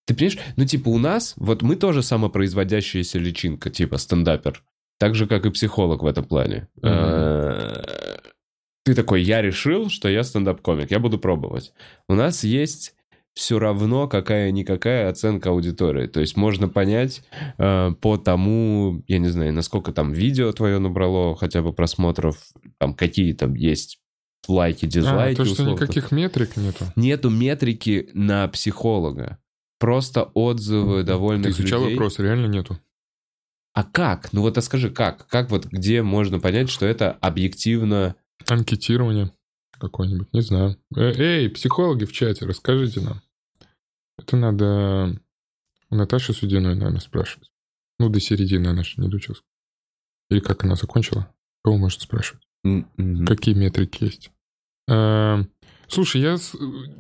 Ты понимаешь? Ну, типа, у нас, вот мы тоже самопроизводящаяся личинка, типа стендапер. Так же, как и психолог в этом плане. Э, Ты такой, я решил, что я стендап-комик, я буду пробовать. У нас есть все равно какая-никакая оценка аудитории. То есть можно понять э, по тому, я не знаю, насколько там видео твое набрало хотя бы просмотров, там какие там есть лайки, А, дизлайки. то, что условно. никаких метрик нету. Нету метрики на психолога. Просто отзывы довольных Ты изучал людей. вопрос, реально нету. А как? Ну вот а скажи, как? Как вот где можно понять, что это объективно... Анкетирование какое-нибудь, не знаю. Э, Эй, психологи в чате, расскажите нам. Это надо у Наташи Судиной, наверное, спрашивать. Ну, до середины она же не доучилась. Или как она закончила? Кого можно спрашивать? М, мгм. Какие метрики есть? Э, Слушай, я с-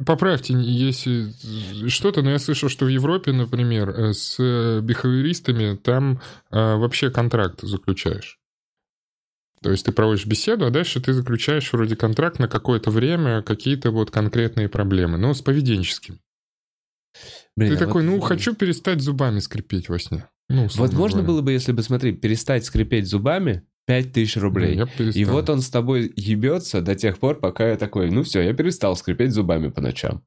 поправьте, если что-то, но я слышал, что в Европе, например, э, с э, бихевиористами там э, вообще контракт заключаешь. То есть ты проводишь беседу, а дальше ты заключаешь вроде контракт на какое-то время какие-то вот конкретные проблемы, но с поведенческим. Блин, ты а такой, вот- ну, хочу перестать зубами скрипеть во сне. Ну, Вот можно было бы, если бы, смотри, перестать скрипеть зубами 5000 рублей. Я бы И вот он с тобой ебется до тех пор, пока я такой, ну все, я перестал скрипеть зубами по ночам.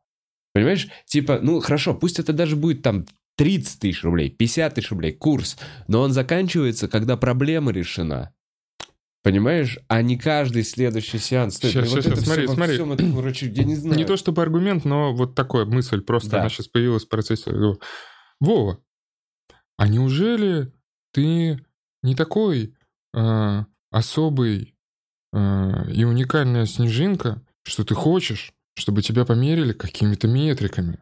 Понимаешь? Типа, ну хорошо, пусть это даже будет там 30 тысяч рублей, 50 тысяч рублей, курс, но он заканчивается, когда проблема решена. Понимаешь? А не каждый следующий сеанс. стоит. Ну, вот щас, это щас, смотри, во смотри. всём этом, короче, я не знаю. Не то чтобы аргумент, но вот такая мысль, просто Да. она сейчас появилась в процессе. Вова, а неужели ты не такой а, особый э, и уникальная снежинка, что ты хочешь, чтобы тебя померили какими-то метриками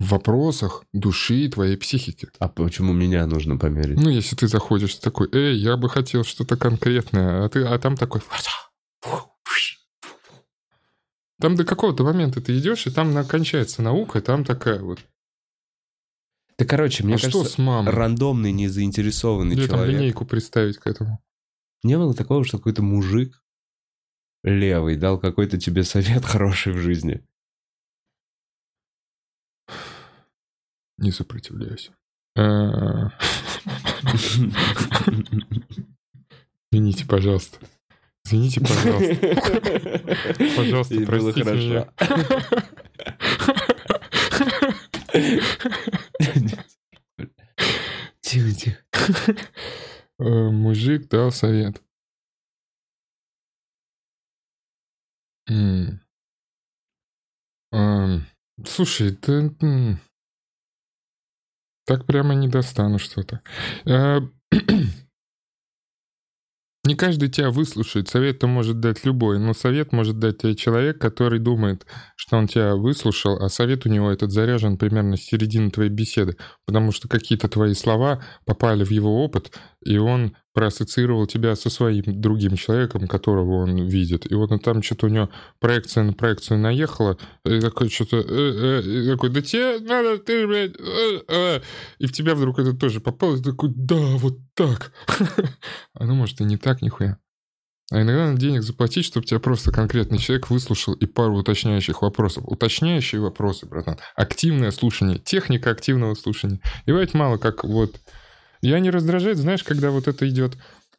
в вопросах души и твоей психики. А почему меня нужно померить? Ну, если ты заходишь такой, эй, я бы хотел что-то конкретное, а, ты, а там такой... Там до какого-то момента ты идешь, и там кончается наука, и там такая вот... Да, короче, мне а что кажется, с мамой? рандомный, незаинтересованный Или там человек. линейку представить к этому. Не было такого, что какой-то мужик левый дал какой-то тебе совет хороший в жизни. Не сопротивляйся. Э, Извините, пожалуйста. Извините, пожалуйста. Пожалуйста, простите меня. Тихо, тихо. Э, Мужик дал совет. Слушай, м, Так прямо не достану что-то. Не каждый тебя выслушает. Совет-то может дать любой, но совет может дать тебе человек, который думает, что он тебя выслушал, а совет у него этот заряжен примерно с середины твоей беседы, потому что какие-то твои слова попали в его опыт, и он проассоциировал тебя со своим другим человеком, которого он видит. И вот там что-то у него проекция на проекцию наехала, и такой что-то... э, э, такой, да тебе надо, ты, блядь... э, э». И в тебя вдруг это тоже попало, и такой, да, вот так. А ну, может, и не так нихуя. А иногда надо денег заплатить, чтобы тебя просто конкретный человек выслушал и пару уточняющих вопросов. Уточняющие вопросы, братан. Активное слушание. Техника активного слушания. И бывает мало как вот... Я не раздражает, знаешь, когда вот это идет...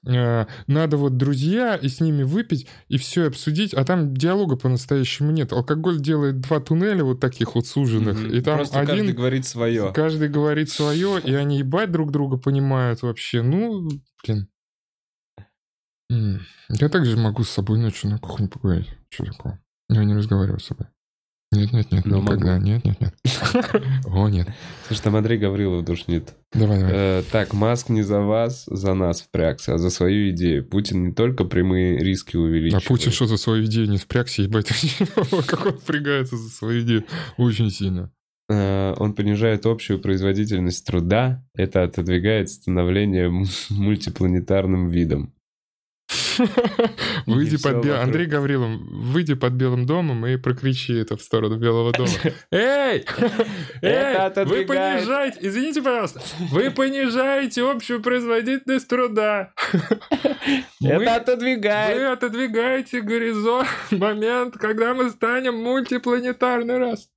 э, надо вот друзья, и с ними выпить, и все обсудить, а там диалога по-настоящему нет. Алкоголь делает два туннеля вот таких вот суженных, Мгм. и там Просто один... каждый говорит свое. Каждый говорит свое, и они ебать друг друга понимают вообще. Ну, блин. Я также могу с собой ночью на кухне поговорить. Что такого? Я не разговариваю с собой. Нет, нет, нет, Но никогда. Нет, нет, нет. О, нет. Слушай, там Андрей Гаврилов душнит. Давай, давай. Э, так, Маск не за вас, за нас впрягся, а за свою идею. Путин не только прямые риски А увеличивает. Путин что за свою идею не впрягся, ебать? Как он впрягается за свою идею? Очень сильно. Э, он понижает общую производительность труда. Это отодвигает становление мультипланетарным видом. Выйди под Бел-. Андрей Гаврилов, выйди под Белым домом и прокричи это в сторону Белого дома. Эй! Эй! Вы понижаете, извините, пожалуйста, вы понижаете общую производительность труда. Это отодвигает. Вы отодвигаете горизонт, момент, когда мы станем мультипланетарный раз.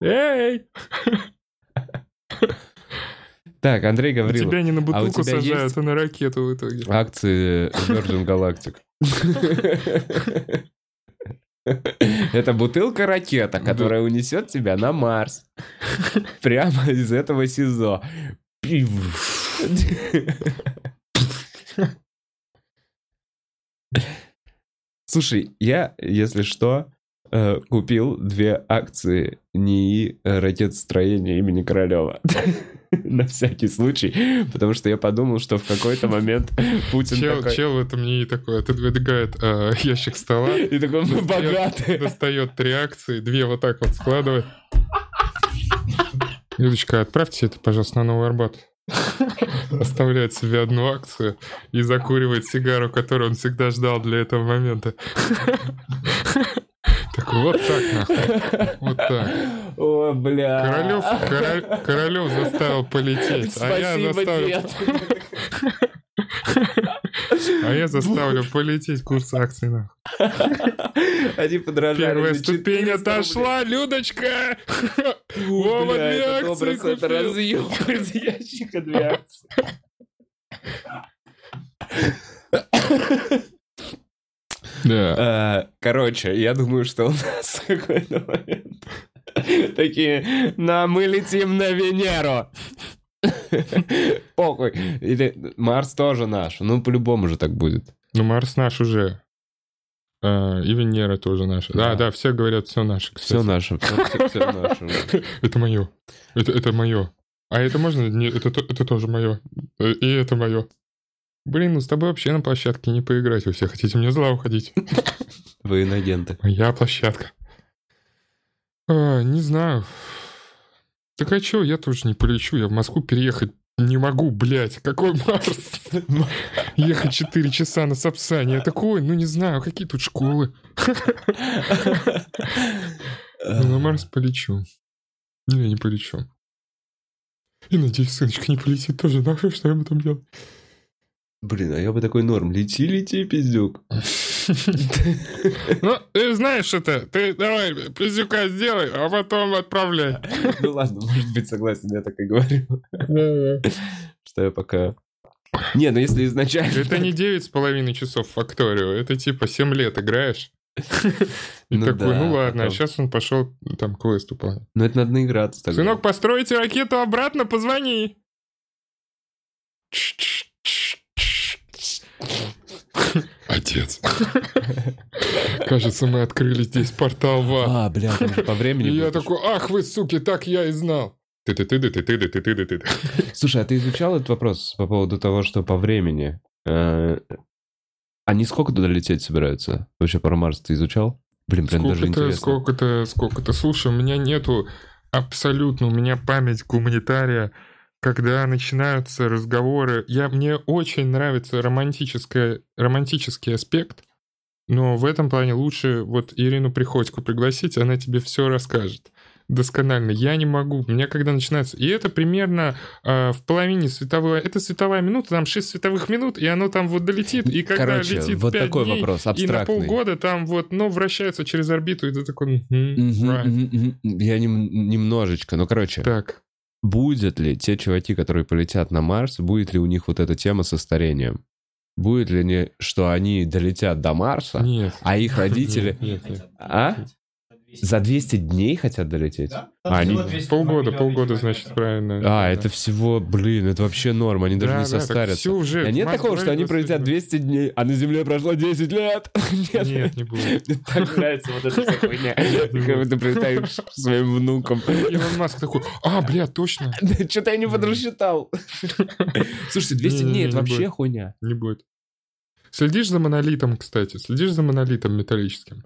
Эй! Так, Андрей Гаврилов. Тебя не на А бутылку тебя сажают, есть- а на ракету в итоге. Акции Virgin Galactic. Это бутылка-ракета, которая унесет тебя на Марс. Прямо из этого СИЗО. Слушай, я, если что, э, купил две акции НИИ э, ракетостроения имени Королева. На всякий случай. Потому что я подумал, что в какой-то момент Путин Чел, такой... чел в этом не такой отодвигает э, ящик стола, И такой, мы достает- богатые. достает три акции, две вот так вот складывает. Людочка, отправьте это, пожалуйста, на Новый Арбат. Оставляет себе одну акцию и закуривает сигару, которую он всегда ждал для этого момента. Такой, вот так нахуй. Вот так. О, бля. Королев, король- Королев заставил полететь, а я Спасибо, заставлю, дед. а я заставлю полететь курс акций нахуй. Они подражали Первая ступень 400 отошла, Людочка! рублей. Вова, Бля, две акции образ это купил. разъем из ящика две акции. Да. Э, Короче, я думаю, что у нас какой-то момент такие, на, мы летим на Венеру. Похуй. Или Марс тоже наш. Ну, по-любому же так будет. Ну, Марс наш уже. А, И Венера тоже наша. Да, Да. все говорят, все наше, Все наше. Все наше. Это мое. Это, мое. А это можно? Это, то- это тоже мое. И это мое. Блин, ну с тобой вообще на площадке не поиграть. Вы все хотите мне зла уходить. Военагенты. Моя площадка. А, не знаю. Так а чё, я тоже не полечу. Я в Москву переехать не могу, блядь. Какой Марс? Ехать 4 часа на Сапсане. Я такой, ну не знаю, какие тут школы. Ну, на Марс полечу. Не, не полечу. И надеюсь, сыночка не полетит тоже. Нахуй, что я ему там делать? Блин, а я бы такой норм. Лети, лети, пиздюк. Ну, ты знаешь это, ты давай пиздюка сделай, а потом отправляй. Ну ладно, может быть, согласен, я так и говорю. Что я пока... Не, ну если изначально... Это не девять с половиной часов в факторию, это типа 7 лет играешь. И Ну такой, да, ну ладно, а сейчас он пошел там квест выполнять. Ну это надо наиграться тогда. Сынок, постройте ракету обратно, позвони. Отец. Кажется, мы открыли здесь портал в. А, бля, по времени. Я такой, ах вы, суки, так я и знал. Ты, ты, ты, ты, ты, ты, ты, ты, ты. Слушай, а ты изучал этот вопрос по поводу того, что по времени? Э, они сколько туда лететь собираются? Вообще про Марс ты изучал? Блин, прям даже интересно. Сколько-то, Сколько-то, сколько-то. Слушай, у меня нету абсолютно, у меня память гуманитария когда начинаются разговоры. Я, мне очень нравится романтическое, романтический аспект, но в этом плане лучше вот Ирину Приходько пригласить, она тебе все расскажет досконально. Я не могу. У меня когда начинается... И это примерно э, в половине световой... Это световая минута, там 6 световых минут, и оно там вот долетит. И когда Короче, летит вот 5 такой дней, вопрос, и на абстрактный. полгода там вот, ну, вращается через орбиту, и ты такой... Я нем- немножечко, ну короче, Так, будет ли те чуваки, которые полетят на Марс, будет ли у них вот эта тема со старением? Будет ли не, что они долетят до Марса, нет. а их родители... Нет, нет. А? За 200 дней хотят долететь? Да? А, они- Полгода, полгода, значит, правильно. А, Да, это всего, блин, это вообще норм, они даже Да, не да, состарятся. всё уже, А нет такого, что они пролетят 200 дней, а на Земле прошло 10 лет? Нет, не будет. Мне так нравится вот эта вся хуйня. Как будто прилетаешь своим внукам. Илон Маск такой, а, бля, точно, Что-то я не подрасчитал. Слушайте, 200 дней это вообще хуйня. не будет. Следишь за монолитом, кстати, следишь за монолитом металлическим.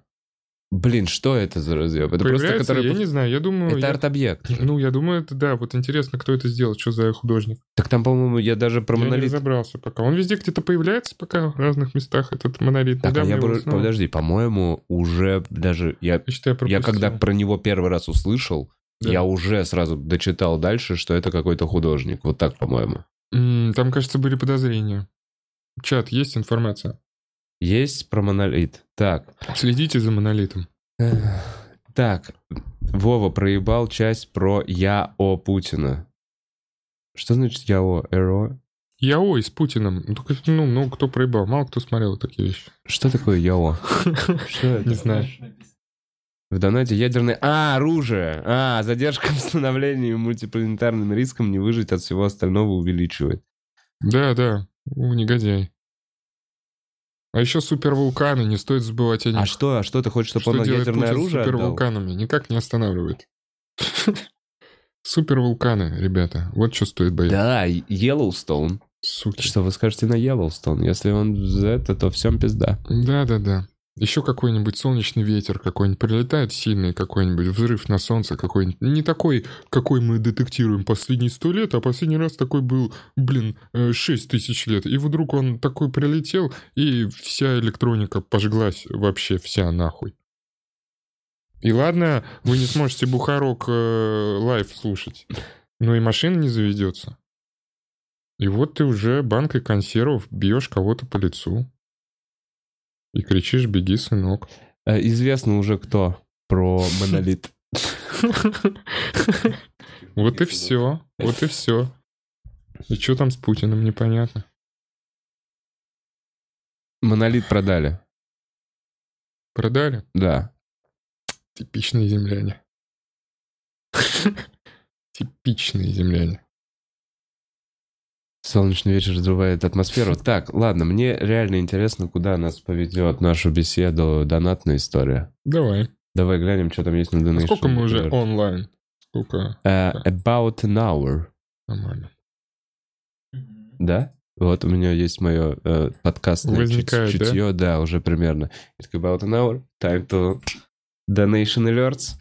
Блин, что это за разъеб? Это просто Появляется, который... я не знаю, я думаю... Это я- арт-объект. Ну, я думаю, это да, вот интересно, кто это сделал, что за художник. Так там, по-моему, я даже про я не монолит... разобрался пока. Он везде где-то появляется пока в разных местах, этот монолит. Так, а я... про- снова- Подожди, по-моему, уже даже... Я, Я считаю, я когда про него первый раз услышал, Да. я уже сразу дочитал дальше, что это какой-то художник. Вот так, по-моему. Там, кажется, были подозрения. Чат, есть информация? Есть про монолит. Так. Следите за монолитом. Так. Вова проебал часть про ЯО Путина. Что значит ЯО? РО? Яо и с Путиным. Ну, ну, ну, кто проебал? Мало кто смотрел такие вещи. Что такое ЯО? Что это? Не знаю. В донате ядерное... А, оружие! А, задержка в становлении мультипланетарным риском не выжить от всего остального увеличивает. Да, да. У, негодяй. А еще супервулканы, не стоит забывать о них. А что, а что ты хочешь, чтобы Что он делает ядерное Путин с оружие отдал? супервулканами? Никак не останавливает. Супервулканы, ребята. Вот что стоит бояться. Да, Йеллоустоун. Суки. Что вы скажете на Йеллоустоун? Если он за это, то всем пизда. Да, да, да. Еще какой-нибудь солнечный ветер какой-нибудь прилетает сильный, какой-нибудь взрыв на солнце какой-нибудь. Не такой, какой мы детектируем последние сто лет, а последний раз такой был, блин, э, шесть тысяч лет. И вдруг он такой прилетел, и вся электроника пожглась вообще вся нахуй. И ладно, вы не сможете Бухарок э, лайв слушать, но и машина не заведется. И вот ты уже банкой консервов бьешь кого-то по лицу. И кричишь, беги, сынок. Э, Известно уже кто про монолит. Вот и все. Вот и все. И что там с Путиным, непонятно. Монолит продали. Продали? Да. Типичные земляне. Типичные земляне. Солнечный вечер разрывает атмосферу. Так, ладно, мне реально интересно, куда нас поведет нашу беседу донатная история. Давай. Давай глянем, что там есть на А Donation. сколько мы уже онлайн? Сколько? Э, about an hour. Нормально. Да? Вот у меня есть мое э, подкастное чуть- Возникает, да? чутье, да? уже примерно. It's about an hour, time to donation alerts.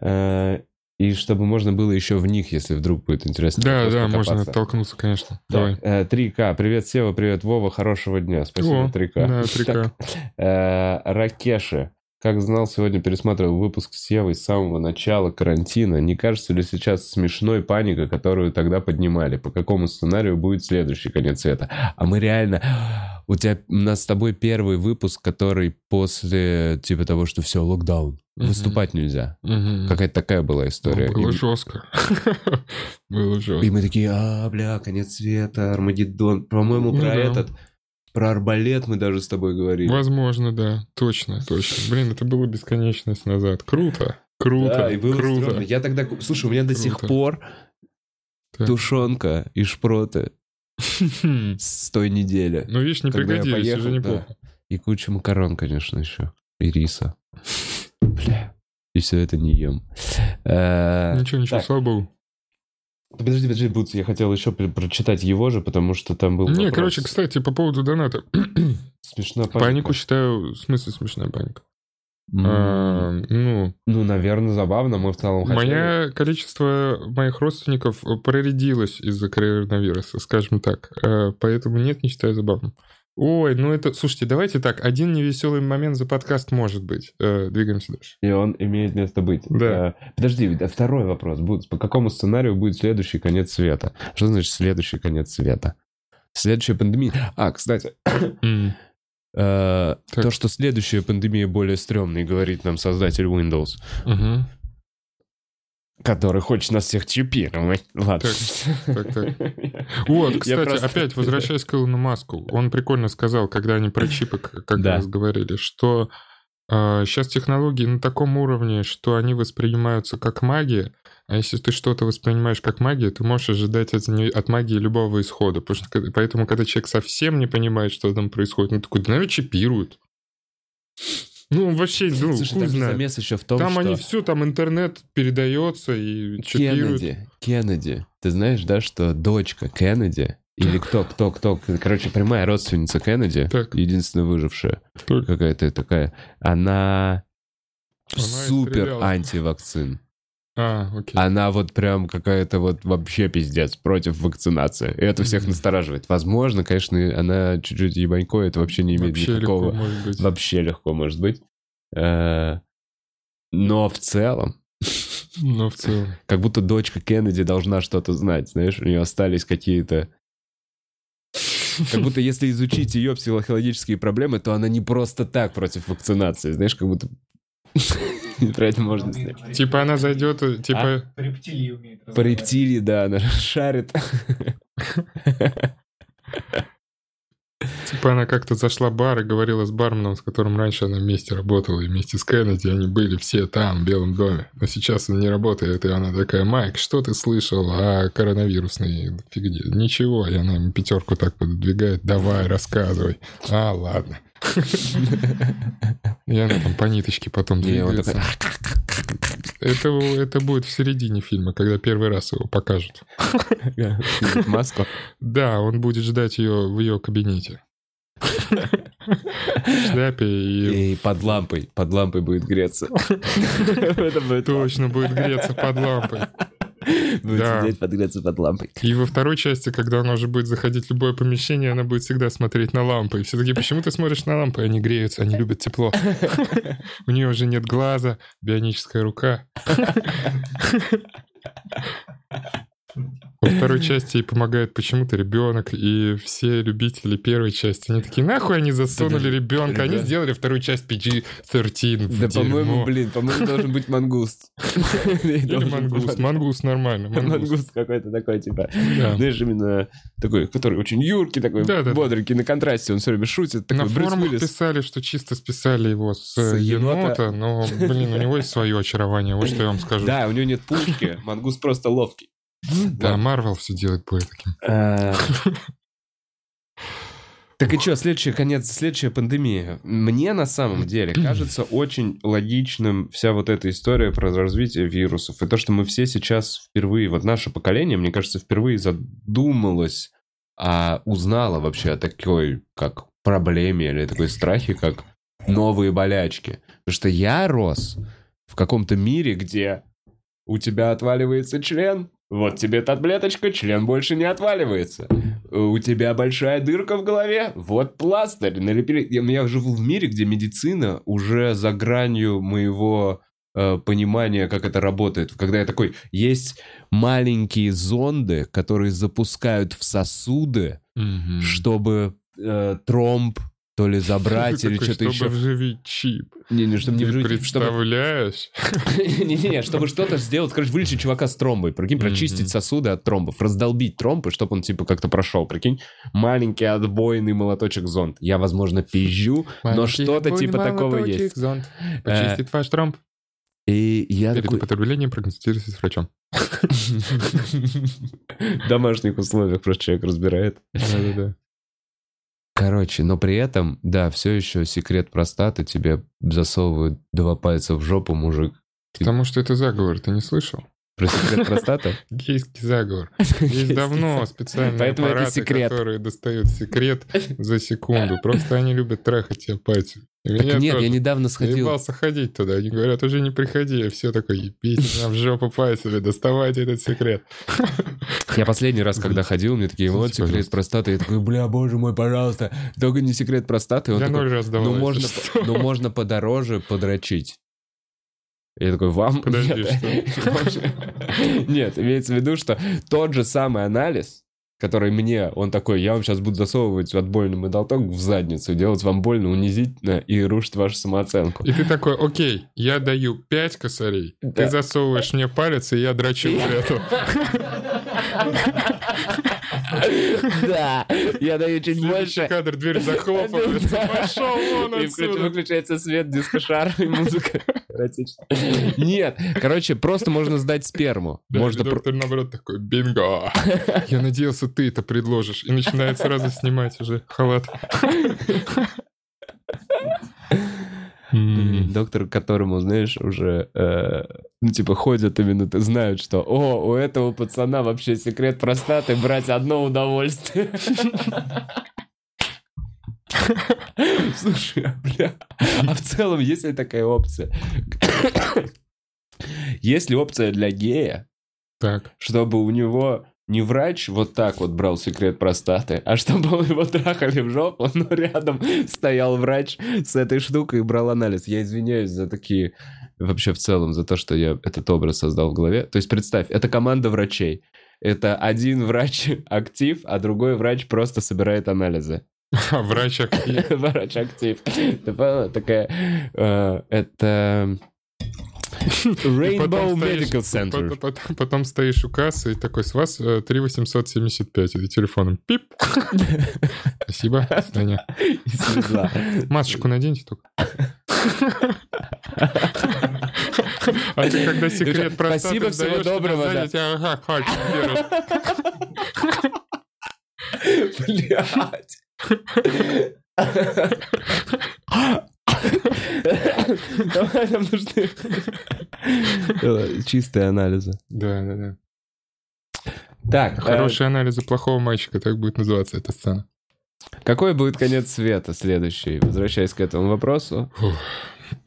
Э, и чтобы можно было еще в них, если вдруг будет интересно. Да, да, можно покопаться. оттолкнуться, конечно. Так, Давай. э, 3К. Привет, Сева, привет, Вова, хорошего дня. Спасибо, О, 3К. Да, 3К. Э, Ракеши. Как знал, сегодня пересматривал выпуск Севы с самого начала карантина. Не кажется ли сейчас смешной паника, которую тогда поднимали? По какому сценарию будет следующий конец света? А мы реально... У тебя, у нас с тобой первый выпуск, который после, типа того, что все, локдаун. Выступать нельзя. Какая-то такая была история. Ну, Было И- жестко. Было И жестко. мы такие, а, бля, конец света, Армагеддон. По-моему, Ну про да. этот, про арбалет мы даже с тобой говорили. Возможно, да. Точно, точно. Блин, это было бесконечность назад. Круто. Круто. Да, и было круто. стрёмно. Я тогда... Слушай, у меня до сих Круто. пор Так. тушенка и шпроты с той недели. Ну, видишь, не пригодились, поехал, уже неплохо. И куча макарон, конечно, еще. И риса. Бля. И все это не ем. Э, Ничего, ничего, слава богу. Подожди, подожди, Бутс, я хотел еще пр- прочитать его же, потому что там был Не, вопрос. короче, кстати, по поводу доната. Смешно Панику считаю, в смысле смешная паника. М, А, Ну, Ну, наверное, забавно. Мы в целом хотели... Мое количество моих родственников проредилось из-за коронавируса, скажем так. Э, Поэтому нет, не считаю забавным. Ой, ну это... Слушайте, давайте так. Один невеселый момент за подкаст может быть. Э, Двигаемся дальше. И он имеет место быть. Да. Э, Подожди, второй вопрос. Будет, по какому сценарию будет следующий конец света? Что значит следующий конец света? Следующая пандемия. А, кстати, М. э, то, что следующая пандемия более стрёмная, говорит нам создатель Windows, Мгм. Который хочет нас всех чипировать. Ладно. Так, так. Вот, Я кстати, просто- опять возвращаясь к Илону Маску, он прикольно сказал, когда они про чипы как Да. раз говорили, что сейчас технологии на таком уровне, что они воспринимаются как магия, а если ты что-то воспринимаешь как магию, ты можешь ожидать от, от магии любого исхода. Потому что, поэтому, когда человек совсем не понимает, что там происходит, ну такой, да, наверное, чипируют. Ну, вообще, ну, Слушай, хуй там знает. замес еще в том, Там что... они все, там интернет передается и чипируют. Кеннеди, Кеннеди. Ты знаешь, да, что дочка Кеннеди, или кто, кто, кто, короче, прямая родственница Кеннеди, Так. единственная выжившая, Так. какая-то такая, она, Она супер антивакцин. А, окей. Она вот прям какая-то вот вообще пиздец против вакцинации. И это всех настораживает. Возможно, конечно, она чуть-чуть ебанько, это вообще не имеет Вообще никакого... легко может быть. Вообще легко может быть. Э, Но в целом, Но в целом. как будто дочка Кеннеди должна что-то знать, знаешь, у нее остались какие-то... Как будто если изучить ее психологические проблемы, то она не просто так против вакцинации, знаешь, как будто... Про это можно. Типа она зайдет, типа... По рептилии умеет По рептилии, да, она шарит. Типа она как-то зашла в бар и говорила с барменом, с которым раньше она вместе работала, и вместе с Кеннеди они были все там, в Белом доме. Но сейчас он не работает, и она такая, Майк, что ты слышал о коронавирусной фигне? Ничего, и она ему пятерку так подвигает, давай, рассказывай. А, ладно. И она там по ниточке потом двигается. Это, это будет в середине фильма, когда первый раз его покажут. маску. Да, он будет ждать ее в ее кабинете. В шляпе и И под лампой, под лампой будет греться. Точно будет греться под лампой. Будет Да. сидеть, подгреться под лампой. И во второй части, когда она уже будет заходить в любое помещение, она будет всегда смотреть на лампы. И все такие, почему ты смотришь на лампы? Они греются, они любят тепло. У нее уже нет глаза, бионическая рука. Во второй части ей помогает почему-то ребенок, и все любители первой части, они такие, нахуй они засунули ребенка, они сделали вторую часть PG-13 в Да, по-моему, блин, по-моему, должен быть мангуст. Или мангуст, мангуст нормально, мангуст. Какой-то такой, типа, знаешь, именно такой, который очень юркий, такой бодренький, на контрасте, он все время шутит, На форумах писали, что чисто списали его с, енота, но, блин, у него есть свое очарование, вот что я вам скажу. Да, у него нет пушки, мангуст просто ловкий. Да, Марвел все делает более таким. Э, Так и что, следующий конец, следующая пандемия. Мне на самом деле кажется очень логичным вся вот эта история про развитие вирусов. И то, что мы все сейчас впервые, вот наше поколение, мне кажется, впервые задумалось а узнала вообще о такой, как проблеме или такой страхе, как новые болячки. Потому что я рос в каком-то мире, где у тебя отваливается член, вот тебе таблеточка, член больше не отваливается. У тебя большая дырка в голове, вот пластырь. Налепили. Я, я живу в мире, где медицина уже за гранью моего э, понимания, как это работает. Когда я такой, есть маленькие зонды, которые запускают в сосуды, Мгм. чтобы э, тромб то ли забрать или что-то чтобы еще. вживить чип. Не, не, чтобы не вживить, чтобы представляешь? Не-не-не, чтобы что-то сделать, короче, вылечить чувака с тромбой, прикинь, прочистить сосуды от тромбов, раздолбить тромбы, чтобы он, типа, как-то прошел, прикинь, маленький отбойный молоточек зонд. Я, возможно, пизжу, но что-то типа такого есть. зонт. Почистит ваш тромб. И я Перед такой... употреблением проконсультируйтесь с врачом. В домашних условиях просто человек разбирает. Да-да-да. Короче, но при этом, да, все еще секрет простаты, тебе засовывают два пальца в жопу, мужик. Потому что это заговор, ты не слышал? Про секрет простаты? Гейский заговор. Есть давно специальные аппараты, которые достают секрет за секунду. Просто они любят трахать тебя пальцем. Так нет, я недавно сходил... Заебался ходить туда. Они говорят, уже не приходи. Я все такой, ебите меня в жопу пальцами, доставайте этот секрет. Я последний раз, когда ходил, мне такие, вот секрет простаты. Я такой, бля, боже мой, пожалуйста, только не секрет простаты. Он Я ноль раз давал. ну, что. ну, можно подороже подрочить. Я такой, вам? Подожди, Нет. Нет, имеется в виду, что тот же самый анализ, который мне, он такой, я вам сейчас буду засовывать отбойный медалток в задницу, делать вам больно, унизительно и рушить вашу самооценку. И ты такой, окей, я даю 5 косарей, Да. ты засовываешь мне палец, и я дрочу эту. Да, я даю чуть больше. кадр, дверь захлопывается. Пошел вон И отсюда. выключается свет, дискошар и музыка. Эротично. Нет, короче, просто можно сдать сперму. Да, Можно доктор, наоборот, такой, бинго. Я надеялся, ты это предложишь. И начинает сразу снимать уже халат. Доктор, которому, знаешь, уже, э, ну, типа, ходят именно, знают, что, о, у этого пацана вообще секрет простаты брать одно удовольствие. Слушай, а, бля, а в целом есть ли такая опция? Есть ли опция для гея, Так, чтобы у него не врач вот так вот брал секрет простаты, а чтобы его трахали в жопу, но рядом стоял врач с этой штукой и брал анализ. Я извиняюсь за такие, вообще в целом, за то, что я этот образ создал в голове. То есть представь, это команда врачей. Это один врач актив, а другой врач просто собирает анализы. врач актив. Врач актив. Ты поняла? Такая... э, Это... Rainbow потом стоишь- Medical Center. Потом, потом- потом стоишь у кассы и такой, с вас э, 3875. И телефоном пип. Спасибо, слезла. Масочку наденьте только. А ты когда секрет простаты Спасибо, всего доброго, ага. Блять. Давай, нам нужны чистые анализы. Да, да, да. Так, э, Хорошие анализы плохого мальчика, так будет называться эта сцена. какой будет конец света следующий? Возвращаясь к этому вопросу.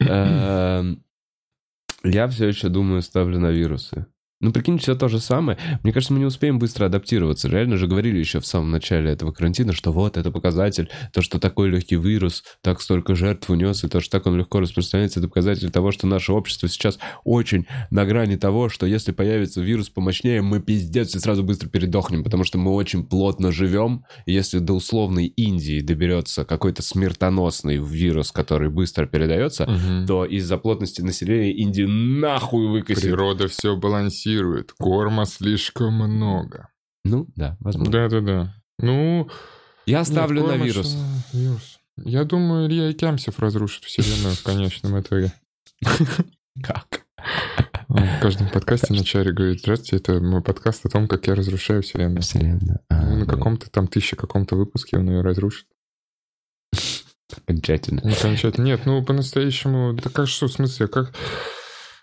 Эм, Я все еще думаю, ставлю на вирусы. Ну, прикинь, все то же самое. Мне кажется, мы не успеем быстро адаптироваться. Реально же говорили еще в самом начале этого карантина, что вот это показатель, то, что такой легкий вирус, так столько жертв унес, и то, что так он легко распространяется, это показатель того, что наше общество сейчас очень на грани того, что если появится вирус помощнее, мы пиздец и сразу быстро передохнем, потому что мы очень плотно живем. И если до условной Индии доберется какой-то смертоносный вирус, который быстро передается, то из-за плотности населения Индию нахуй выкосит. Природа все балансирует, корма слишком много. Ну, да, возможно. Да-да-да. Ну, Я нет, ставлю на корма вирус. вирус. Я думаю, Илья Кямсев разрушит вселенную в конечном итоге. Как? Он в каждом подкасте на чаре говорит, здравствуйте, это мой подкаст о том, как я разрушаю вселенную. Вселенная. А, Ну, на да. каком-то там тысяче каком-то выпуске он ее разрушит. Окончательно. Ну, Окончательно. Нет, ну по-настоящему. Так а что, в смысле, как.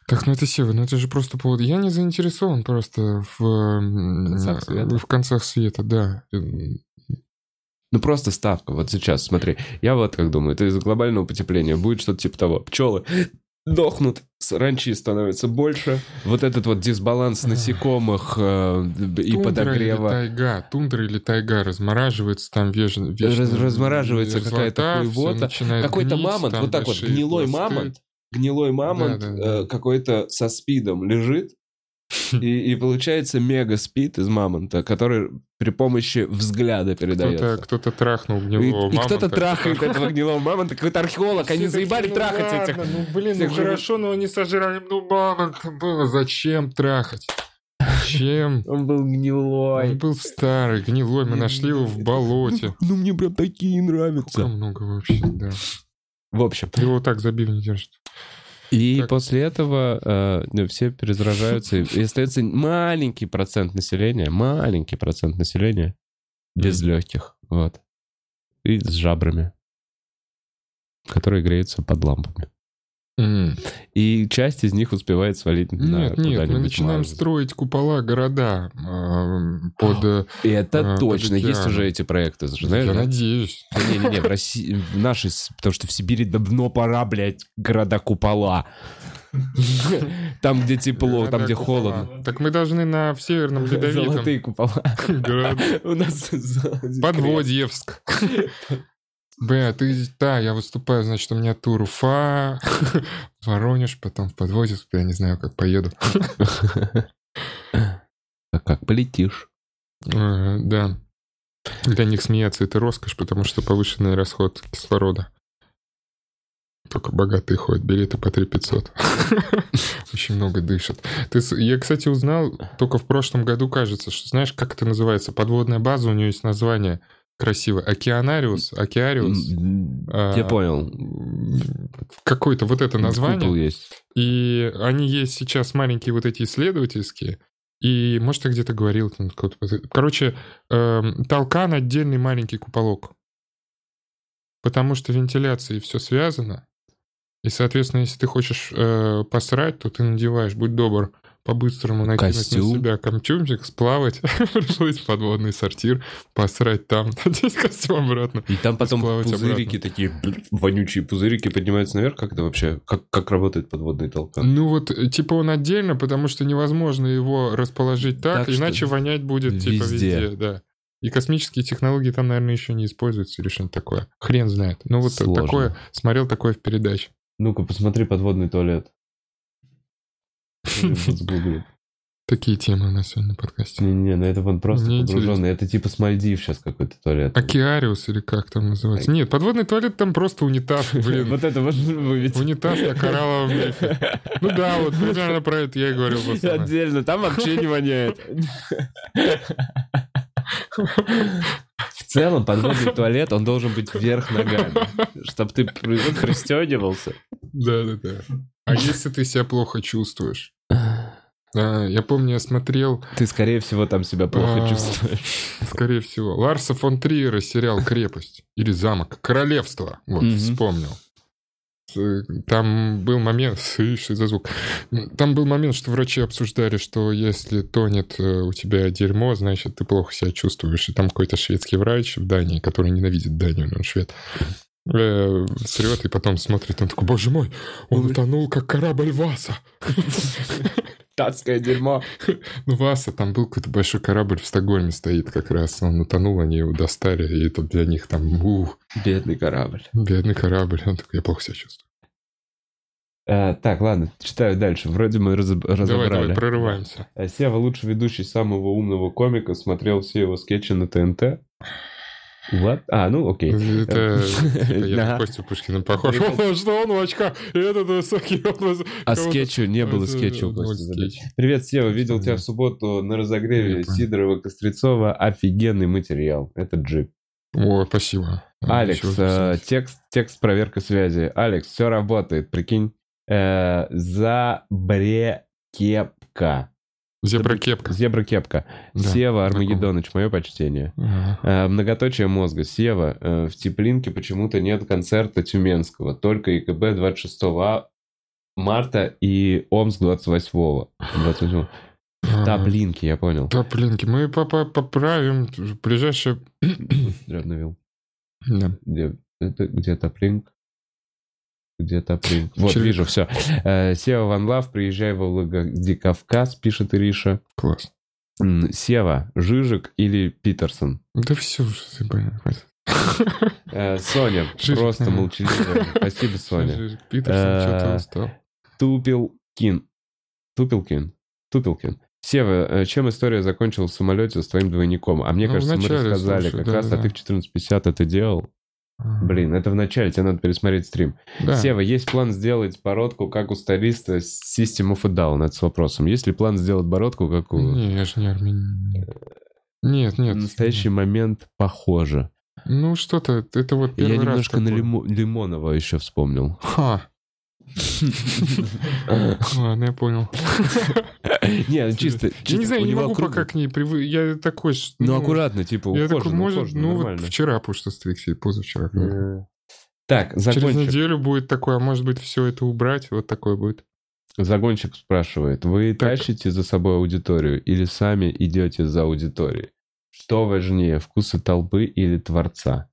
Так, ну это Сева, ну это же просто повод. Я не заинтересован просто в, концах света. в концах света, да. М, Ну просто ставка. Вот сейчас, смотри, я вот как думаю, это из-за глобального потепления будет что-то типа того. Пчелы дохнут, саранчи становится больше. Вот этот вот дисбаланс насекомых э, и Тундра подогрева. или тайга, тундра или тайга размораживается там веж... Раз- размораживается какая-то мерзлота, всё хуевота. Какой-то мамонт, вот так вот, гнилой пласты. мамонт, гнилой мамонт Да, да, да. э, какой-то со спидом лежит, и, и получается мега спид из мамонта, который при помощи взгляда передается. Кто-то, кто-то трахнул И, гнилого и кто-то мамонта. трахает этого гнилого мамонта, какой-то археолог, они Все заебали такие, ну трахать этих. ладно, Ну, блин, ну хорошо, но они сожрали. Ну, мамонта было. Зачем трахать? Зачем? Он был Он гнилой. был старый, гнилой, мы нашли его в болоте. Ну, мне прям такие Сколько нравятся. много вообще, да. В общем. Его так забив не держит. И Так. после этого э, ну, все перезаражаются, и остается маленький процент населения, маленький процент населения без легких, вот, и с жабрами, которые греются под лампами. М. И часть из них успевает свалить на Нет, нет, мы начинаем Марс. строить купола, города э, под... э, И это а, точно, под есть уже эти проекты, знаешь? Я да? надеюсь. Не-не-не, в России, в нашей, потому что в Сибири давно пора, блядь, города-купола. Там, где тепло, там, где холодно. Так мы должны на в Северном Ледовитом Золотые купола. У нас Подводьевск. Б, ты, да, я выступаю, значит, у меня тур Уфа, Воронеж, потом в Подводьевск, я не знаю, как поеду. А как полетишь? Да. Для них смеяться это роскошь, потому что повышенный расход кислорода. Только богатые ходят, билеты по 3 500. Очень много дышат. Ты, я, кстати, узнал только в прошлом году, кажется, что знаешь, как это называется? Подводная база, у нее есть название красивое. Океанариус, Океариус. М, А, Я понял. Какое-то вот это название. есть. И они есть сейчас маленькие вот эти исследовательские. И, может, я где-то говорил. там Короче, эм, толкан отдельный маленький куполок. Потому что вентиляцией все связано. И, соответственно, если ты хочешь э, посрать, то ты надеваешь, будь добр, по-быстрому накинуть Костюм. на себя костюмчик, сплавать, пришлось в подводный сортир, посрать там, надеть костюм обратно. И там потом Сплавать пузырики такие, блин, вонючие пузырики поднимаются наверх. Как это вообще? Как, как работает подводный толкан? Ну вот, э, типа он отдельно, потому что невозможно его расположить так, иначе вонять будет типа везде. везде, да. И космические технологии там, наверное, еще не используются или что-нибудь такое. Хрен знает. Ну вот Сложно. такое, смотрел такое в передаче. Ну-ка, посмотри подводный туалет. Вот. Такие темы у нас сегодня на подкасте. Не-не, на это он просто Мне погруженный. Это типа с Мальдив сейчас какой-то туалет. Океариус или как там называется? Нет, подводный туалет там просто унитаз, блин. Вот это вот вы ведь- Унитаз на коралловом рифе. Ну да, вот примерно про это я и говорил. Отдельно, там вообще не воняет. В целом, подводный туалет, он должен быть вверх ногами, чтобы ты при- пристегивался. Да, да, да. А если ты себя плохо чувствуешь? А, Я помню, я смотрел, Ты, скорее всего, там себя плохо А. чувствуешь. скорее всего, Ларса фон Триера сериал «Крепость» или «Замок», «Королевство», вот, Мгм. вспомнил. Там был момент, что за звук? Там был момент, что врачи обсуждали, что если тонет э, у тебя дерьмо, значит, ты плохо себя чувствуешь. И там какой-то шведский врач в Дании, который ненавидит Данию, но он швед, э, срет и потом смотрит, он такой, боже мой, он утонул, как корабль Васа. Датское дерьмо. Ну, Васа, там был какой-то большой корабль в Стокгольме стоит как раз. Он утонул, они его достали, и это для них там, ух, Бедный корабль. бедный корабль. Он такой, я плохо себя чувствую. А, так, ладно, читаю дальше. Вроде мы Давай, разобрали. давай, прорываемся. А Сева, лучший ведущий самого умного комика, смотрел все его скетчи на ТНТ. What? А, ну окей. Это, типа, я Костю Пушкина похож. Что он в очках? И этот высокий, А скетчу не было Это- скетча у вот Кости скетч. Забель. Привет, Сева. Видел тебя в субботу на разогреве. Сидорова Кострецова. Офигенный материал. Это джип. О, спасибо. Алекс, Чего э, текст, текст проверка связи. Алекс, все работает, прикинь. Э, Забрекепка. Зебра-кепка. Зебра-кепка. Да, Сева. Армагеддоныч, мое почтение. Ага. Э, многоточие мозга. Сева, э, в Теплинке почему-то нет концерта Тюменского. Только ИКБ 26 а- марта и Омск 28 28 Да, Ага. блинки, я понял. Да, блинки, мы попа- поправим. Ближайшее... Обновил. Да. Где, это где-то Плинк. Где-то Плинк. Вот, Человек. вижу, все. Сева Ван Лав, приезжай во Владикавказ, пишет Ириша. Класс. Сева, Жижик или Питерсон? Да все уже, хватит. Э, Соня, просто молчаливая. Спасибо, Соня. Питерсон, Э, что-то устал. Тупилкин. Тупилкин. Тупилкин. Сева, э, чем история закончилась в самолете с твоим двойником? А мне Ну, кажется, мы рассказали слушай, как да, раз, да, а ты в 14.50 это делал. Блин, это в начале, тебе надо пересмотреть стрим. Да. Сева, есть план сделать бородку, как у столиста с System of a Down? Это с вопросом. Есть ли план сделать бородку, как у... Не, я же не армянин. Нет, нет. В настоящий момент похоже. Ну, что-то, это вот Я первый раз немножко на такое. Лимо- Лимонова еще вспомнил. Ха. Ладно, я понял. Не, ну чисто... Я не знаю, не могу пока к ней привык. Я такой... ж, Ну, аккуратно, типа, Я такой, может, ну, вот вчера, стрикся, и позавчера. Э, Так, Через закончик. неделю будет такое, а может быть, все это убрать, вот такое будет. Загонщик спрашивает, вы Так. тащите за собой аудиторию или сами идете за аудиторией? Что важнее, вкусы толпы или творца?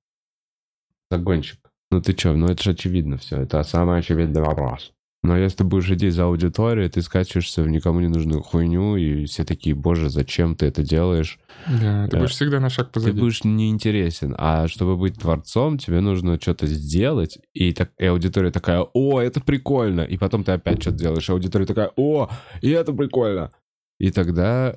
Загонщик. Ну ты чё, ну это же очевидно все, это самый очевидный вопрос. Но если ты будешь идти за аудиторией, ты скачиваешься в никому не нужную хуйню, и все такие, боже, зачем ты это делаешь? Да, ты Да. будешь всегда на шаг Ты позади. будешь неинтересен. А чтобы быть творцом, тебе нужно что-то сделать, и, так, и аудитория такая, о, это прикольно. И потом ты опять что-то делаешь, и аудитория такая, о, и это прикольно. И тогда...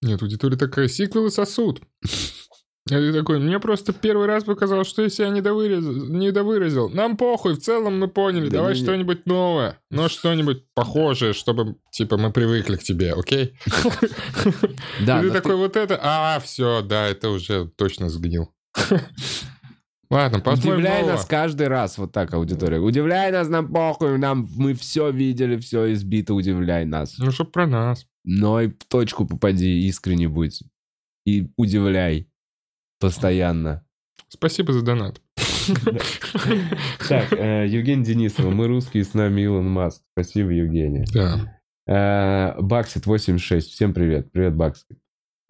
Нет, аудитория такая, сиквелы сосуд. А ты такой, мне просто первый раз показалось, что я себя недовыразил. недовыразил. Нам похуй, в целом мы поняли. Да Давай не- не. что-нибудь новое. Но что-нибудь похожее, чтобы, типа, мы привыкли к тебе, окей? Да, ты такой, вот это, а, все, да, это уже точно сгнил. Ладно, посмотрим Удивляй нового. нас каждый раз, вот так аудитория. Удивляй нас, нам похуй, нам, мы все видели, все избито, удивляй нас. Ну, чтоб про нас. Но и в точку попади, искренне будь. И удивляй постоянно. Спасибо за донат. Так, э, Евгений Денисова, мы русские, с нами Илон Маск. Спасибо, Евгения. Да. Э, Баксит 86, всем привет. Привет, Баксит.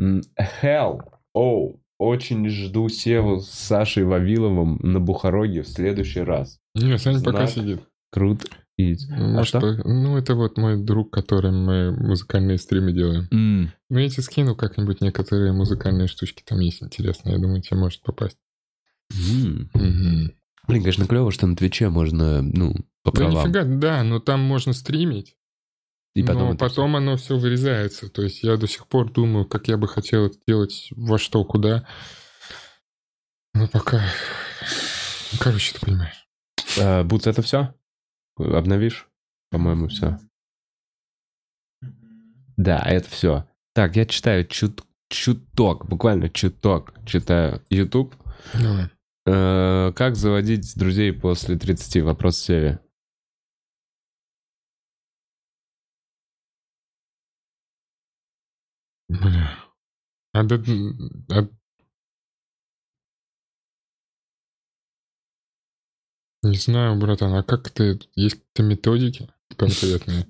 Hell, оу, очень жду Севу с Сашей Вавиловым на Бухароге в следующий раз. Не, Саня пока сидит. Круто. И... Ну, А что? что? Ну, это вот мой друг, которым мы музыкальные стримы делаем. М, Ну, я тебе скину как-нибудь некоторые музыкальные штучки, там есть интересные. Я думаю, тебе может попасть. м. Мгм. Блин, конечно, клево, что на Твиче можно, ну, по Да правам. нифига, да, но там можно стримить. И потом но потом оно все вырезается. То есть я до сих пор думаю, как я бы хотел это делать, во что, куда. Но пока... Ну, Короче, ты понимаешь. всё. Э, Бутс, это все? Обновишь? По-моему, все. Да, это все. Так, я читаю чут чуток, буквально чуток. Читаю YouTube. Давай. Э, Как заводить друзей после 30? Вопрос Севе. Бля. А, да- а- Не знаю, братан, а как ты... Есть какие-то методики конкретные?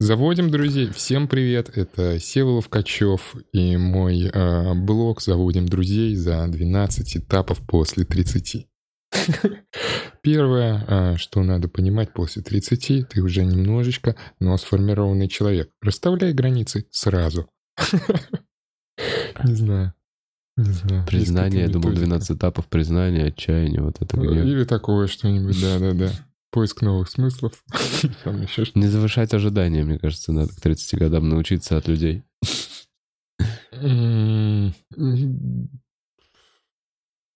Заводим друзей. Всем привет, это Севолов Качев и мой э, блог «Заводим друзей» за 12 этапов после 30. Первое, а, что надо понимать после 30, ты уже немножечко, но сформированный человек. Расставляй границы сразу. Не знаю. Не знаю. Признание, я думал, методики. 12 этапов признания, отчаяния, вот это где. Или такое что-нибудь, да-да-да. Поиск новых смыслов. Там еще что Не завышать ожидания, мне кажется, надо к 30 годам научиться от людей.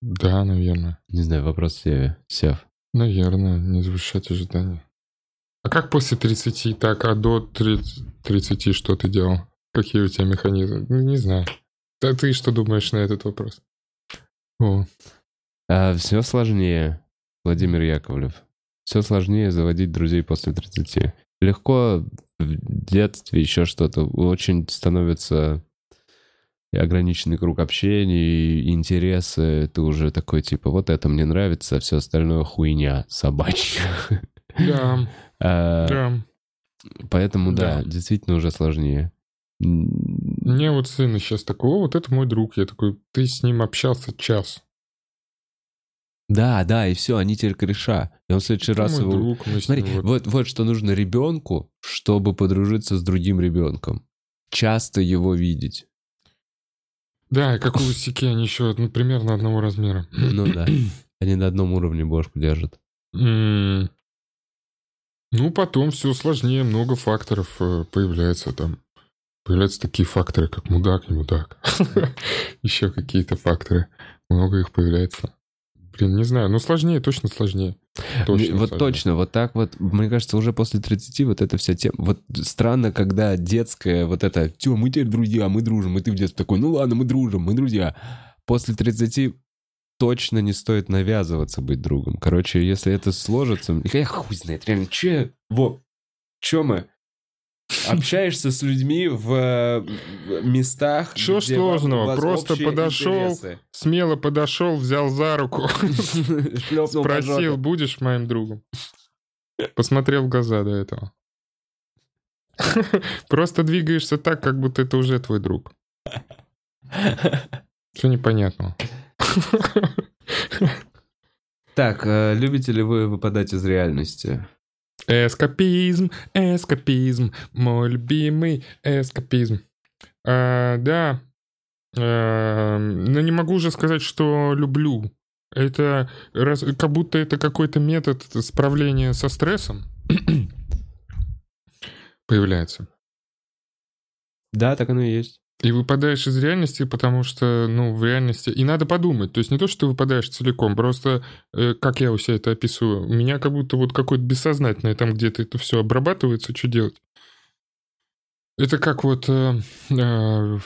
Да, наверное. Не знаю, вопрос Севе. Сев. Наверное, не завышать ожидания. А как после 30, так, а до 30, 30 что ты делал? Какие у тебя механизмы? Ну, не знаю. Да ты что думаешь на этот вопрос? О, все А, сложнее, Владимир Яковлев. Все сложнее заводить друзей после 30. Легко в детстве еще что-то. Очень становится ограниченный круг общения, интересы. Ты уже такой, типа, вот это мне нравится, а все остальное хуйня собачья. да, А, да. Поэтому, да, Да. действительно уже сложнее. Мне вот сын сейчас такой, о, вот это мой друг. Я такой, ты с ним общался час. Да, да, и все, они теперь кореша. И он в следующий Это раз мой его... друг, Смотри, вот- вот, вот что нужно ребенку, чтобы подружиться с другим ребенком. Часто его видеть. Да, как у Лысяки, они еще ну, примерно одного размера. Ну да. Они на одном уровне бошку держат. Ну, потом все сложнее, много факторов э, появляется там. Появляются такие факторы, как мудак, не мудак. Еще какие-то факторы. Много их появляется. Блин, не знаю, но сложнее, точно сложнее. Точно вот сложнее. точно, вот так вот, мне кажется, уже после 30 вот эта вся тема. Вот странно, когда детская вот это, все, мы теперь друзья, мы дружим, и ты в детстве такой, ну ладно, мы дружим, мы друзья. После 30 точно не стоит навязываться быть другом. Короче, если это сложится, я хуй знает, реально, че, во, че мы? Общаешься с людьми в местах, вам- сложного? Просто подошел, интересы. Смело подошел, взял за руку, спросил, будешь моим другом? Посмотрел в глаза до этого. Просто двигаешься так, как будто это уже твой друг. Что непонятного? Так, э, любите ли вы выпадать из реальности? Эскапизм, эскапизм, мой любимый эскапизм. А, да, А, но не могу уже сказать, что люблю. Это раз- как будто это какой-то метод справления со стрессом появляется. Да, так оно и есть. И выпадаешь из реальности, потому что, ну, в реальности... И надо подумать. То есть не то, что ты выпадаешь целиком, просто, э, как я у себя это описываю, у меня как будто вот какое-то бессознательное там где-то это все обрабатывается, что делать. Это как вот э, э,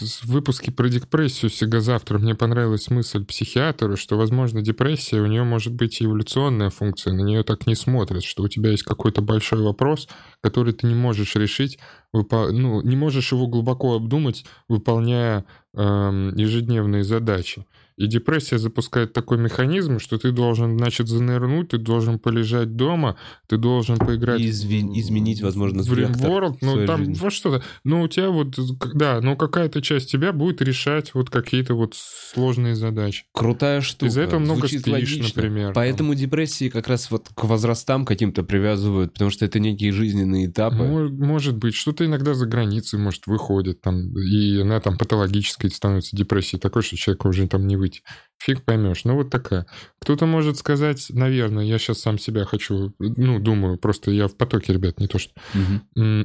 с- выпуске про депрессию «Сега завтра» мне понравилась мысль психиатра, что, возможно, депрессия, у нее может быть эволюционная функция, на нее так не смотрят, что у тебя есть какой-то большой вопрос, который ты не можешь решить, выпо- ну, не можешь его глубоко обдумать, выполняя эм, ежедневные задачи. И депрессия запускает такой механизм, что ты должен, значит, занырнуть, ты должен полежать дома, ты должен поиграть... И изви- изменить, возможно, в World, ну там жизни. во что-то. Ну у тебя вот, да, ну какая-то часть тебя будет решать вот какие-то вот сложные задачи. Крутая штука. Из-за этого много Звучит спишь, логично. например. Поэтому депрессии как раз вот к возрастам каким-то привязывают, потому что это некие жизненные этапы. Мож- Может быть, что-то иногда за границей, может, выходит там, и она там патологической становится депрессией такой, что человеку уже там не выйти. Фиг поймешь. Ну, вот такая. Кто-то может сказать, наверное, я сейчас сам себя хочу, ну, думаю, просто я в потоке, ребят, не то что...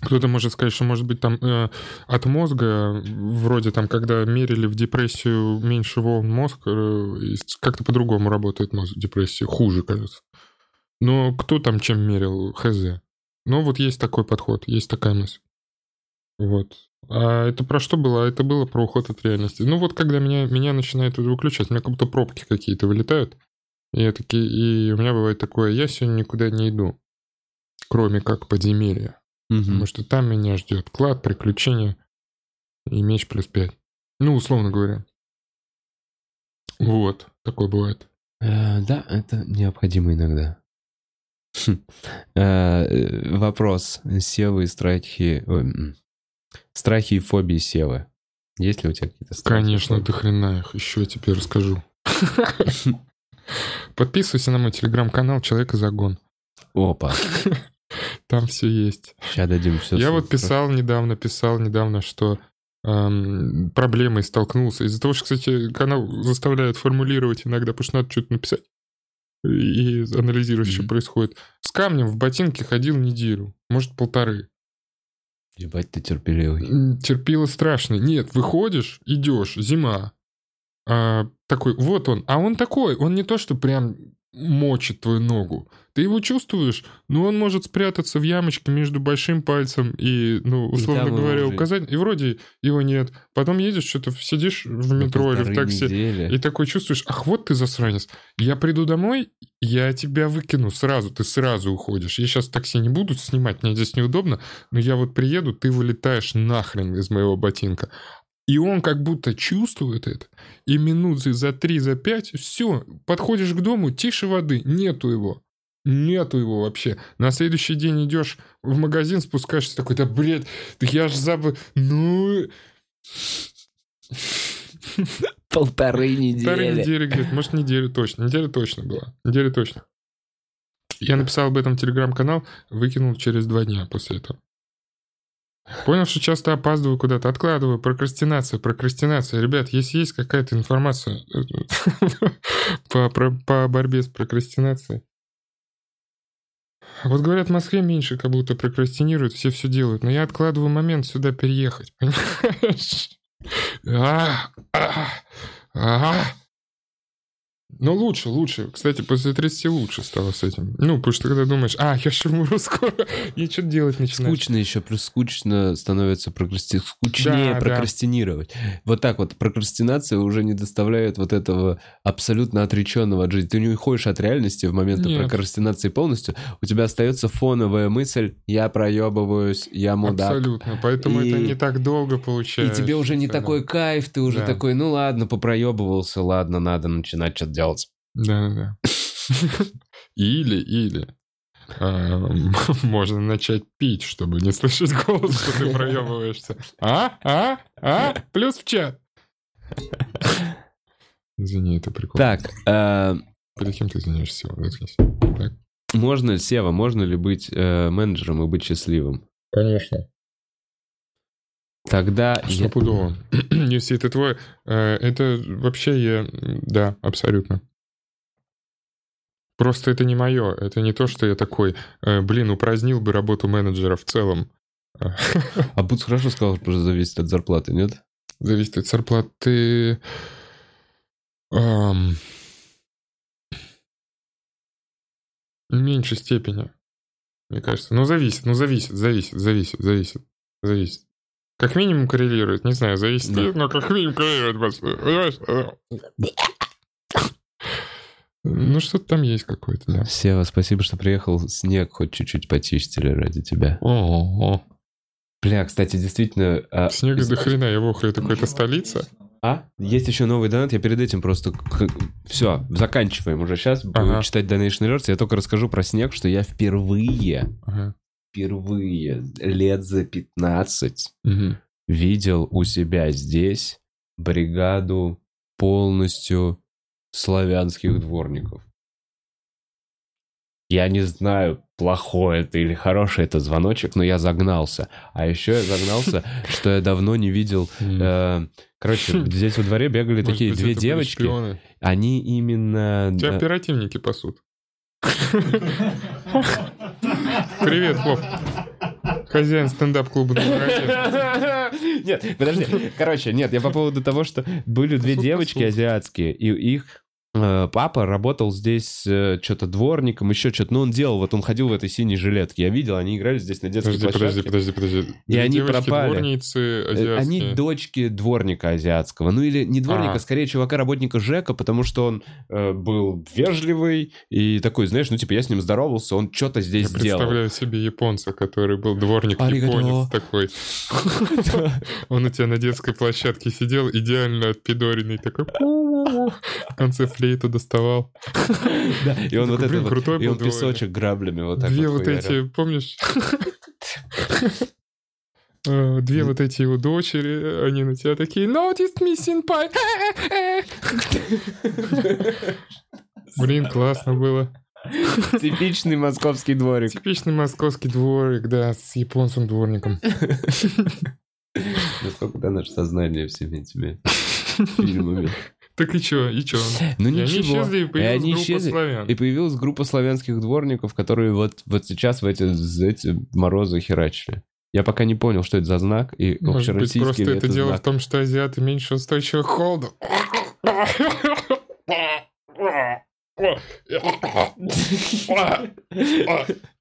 Кто-то может сказать, что, может быть, там э, от мозга, вроде там, когда мерили в депрессию меньше волн мозг, э, как-то по-другому работает мозг в депрессии, хуже, кажется. Но кто там чем мерил, хз. Но вот есть такой подход, есть такая мысль. Вот. А это про что было? А Это было про уход от реальности. Ну вот, когда меня, меня начинает выключать, у меня как будто пробки какие-то вылетают. И, я таки, и у меня бывает такое, я сегодня никуда не иду, кроме как подземелья. Мгм. Потому что там меня ждет клад, приключения и меч плюс 5. Ну, условно говоря. Вот, такое бывает. Э, Да, это необходимо иногда. Хм. Э, э, Вопрос. Севы и страхи... Страхи и фобии Севы. Есть ли у тебя какие-то страхи? Конечно, до хрена их. Еще я тебе расскажу. Подписывайся на мой телеграм-канал «Человек и загон». Опа. Там все есть. Сейчас дадим все. Я вот писал недавно, писал недавно, что эм, проблемой столкнулся. Из-за того, что, кстати, канал заставляет формулировать иногда, потому что надо что-то написать и анализировать, что Мгм. происходит. С камнем в ботинке ходил неделю, может, полторы. Ебать, ты терпеливый. М, Терпило страшно. Нет, выходишь, идешь, зима. А, такой, вот он. А он такой, он не то, что прям мочит твою ногу. Ты его чувствуешь, но он может спрятаться в ямочке между большим пальцем и, ну, условно его говоря, уже- указать. И вроде его нет. Потом едешь, что-то сидишь в метро или в такси, недели. и такой чувствуешь, ах, вот ты засранец. Я приду домой, я тебя выкину сразу, ты сразу уходишь. Я сейчас такси не буду снимать, мне здесь неудобно, но я вот приеду, ты вылетаешь нахрен из моего ботинка. И он как будто чувствует это. И минуты за три, за пять, все, подходишь к дому, тише воды, нету его. Нету его вообще. На следующий день идешь в магазин, спускаешься такой, да бред, я ж забыл. Ну... Полторы недели. недели где-то, может, неделю точно. Неделя точно была. Неделя точно. Я написал об этом телеграм-канал, выкинул через два дня после этого. Понял, что часто опаздываю куда-то, откладываю, прокрастинация, прокрастинация. Ребят, если есть какая-то информация по, про- по борьбе с прокрастинацией. Вот говорят, в Москве меньше как будто прокрастинируют, все все делают. Но я откладываю момент сюда переехать, понимаешь? А, а, а. Ну, лучше, лучше. Кстати, после 30 лучше стало с этим. Ну, потому что когда думаешь, а, я же умру скоро, и что делать начинаешь? Скучно еще, плюс скучно становится прокрасти... скучнее Да, да. прокрастинировать. Вот так вот, прокрастинация уже не доставляет вот этого абсолютно отреченного от жизни. Ты не уходишь от реальности в момент Нет. прокрастинации полностью, у тебя остается фоновая мысль «я проебываюсь, я мудак». Абсолютно. Поэтому И- это не так долго И получается. тебе уже не такой кайф, ты уже Да. такой, ну ладно, попроебывался, ладно, надо начинать что-то делать. Да, да, да. Или, или. можно начать пить, чтобы не слышать голос, что ты проебываешься. А? А? А? Плюс в чат. Извини, это прикол. Так, э, Перед кем ты извиняешься? Сева? Заткнись. можно, ли, Сева, можно ли быть э, менеджером и быть счастливым? Конечно. Тогда... я- Стопудово. Если это твой... э, Это вообще я... Да, абсолютно. Просто это не мое. Это не то, что я такой, э, блин, упразднил бы работу менеджера в целом. А Буц хорошо сказал, что зависит от зарплаты, нет? Зависит от зарплаты. В меньшей степени. Мне кажется. Ну, зависит, ну, зависит, зависит, зависит, зависит, зависит. Как минимум коррелирует, не знаю, зависит, Да. но как минимум коррелирует, просто, понимаешь? Ну, что-то там есть какое-то, да. Сева, спасибо, что приехал. Снег хоть чуть-чуть почистили ради тебя. О, Бля, кстати, действительно... а, снега из- до хрена, я вохаю, это какая-то столица. А? Есть еще новый донат, я перед этим просто... Все, заканчиваем уже сейчас. Буду Ага. читать Donation Alerts. Я только расскажу про снег, что я впервые, Ага. Впервые лет за 15 Мгм. видел у себя здесь бригаду полностью славянских дворников. Я не знаю, плохой это или хороший это звоночек, но я загнался. А еще я загнался, что я давно не видел... Э, Короче, здесь во дворе бегали такие две девочки. Они именно... Тебя оперативники пасут. Привет, Хлоп. Хозяин стендап-клуба. Нет, подожди. Короче, нет, я по поводу того, что были две девочки азиатские, и их папа работал здесь что-то дворником, еще что-то. Ну, он делал, вот он ходил в этой синей жилетке. Я видел, они играли здесь на детской Подожди, подожди, площадке. подожди, подожди. И они пропали. дворницы Э, азиатские. Они дочки дворника азиатского. Ну или не дворника, А. скорее чувака, работника ЖЭКа, потому что он э, был вежливый и такой, знаешь, ну типа я с ним здоровался, он что-то Я здесь делал. представляю себе японца, который был дворник Аригато. японец такой. Он у тебя на детской площадке сидел, идеально отпидоренный, такой в конце флейту доставал. Да, и он вот это вот- крутой и он песочек граблями вот так Две вот эти, помнишь? Э, Две вот эти его дочери, они на тебя такие Noticed missing pie. Блин, классно было. Типичный московский дворик. Типичный московский дворик, да, с японцем-дворником. Насколько да наше сознание всеми этими фильмами. Так и чё, и чё? Ну И они ничего. исчезли, и И появилась они группа исчезли. славян. И появилась группа славянских дворников, которые вот, вот сейчас в эти, эти морозы херачили. Я пока не понял, что это за знак, и Может быть, просто ли это дело знак. в том, что азиаты меньше устойчивы к холоду.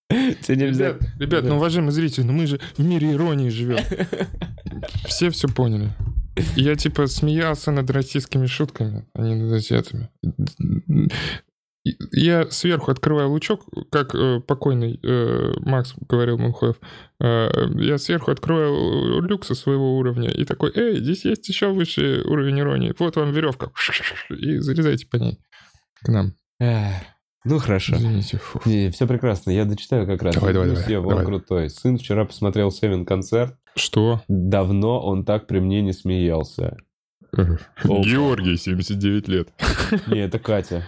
Тебе нельзя... Ребят, ребят, ну, уважаемые зрители, ну мы же в мире иронии живем. Все все поняли. Я типа смеялся над российскими шутками, а не над азиатами. Я сверху открываю лучок, как э, покойный э, Макс говорил Мунхоев. Э, я сверху открываю люк со своего уровня и такой, эй, здесь есть еще высший уровень иронии. Вот вам веревка. И залезайте по ней к нам. Ну хорошо. Извините. фу. Не, все прекрасно, я дочитаю как раз. Давай, давай, давай, он давай. крутой. Сын вчера посмотрел Севен концерт. Что? Давно он так при мне не смеялся. Георгий, 79 лет. Не, это Катя.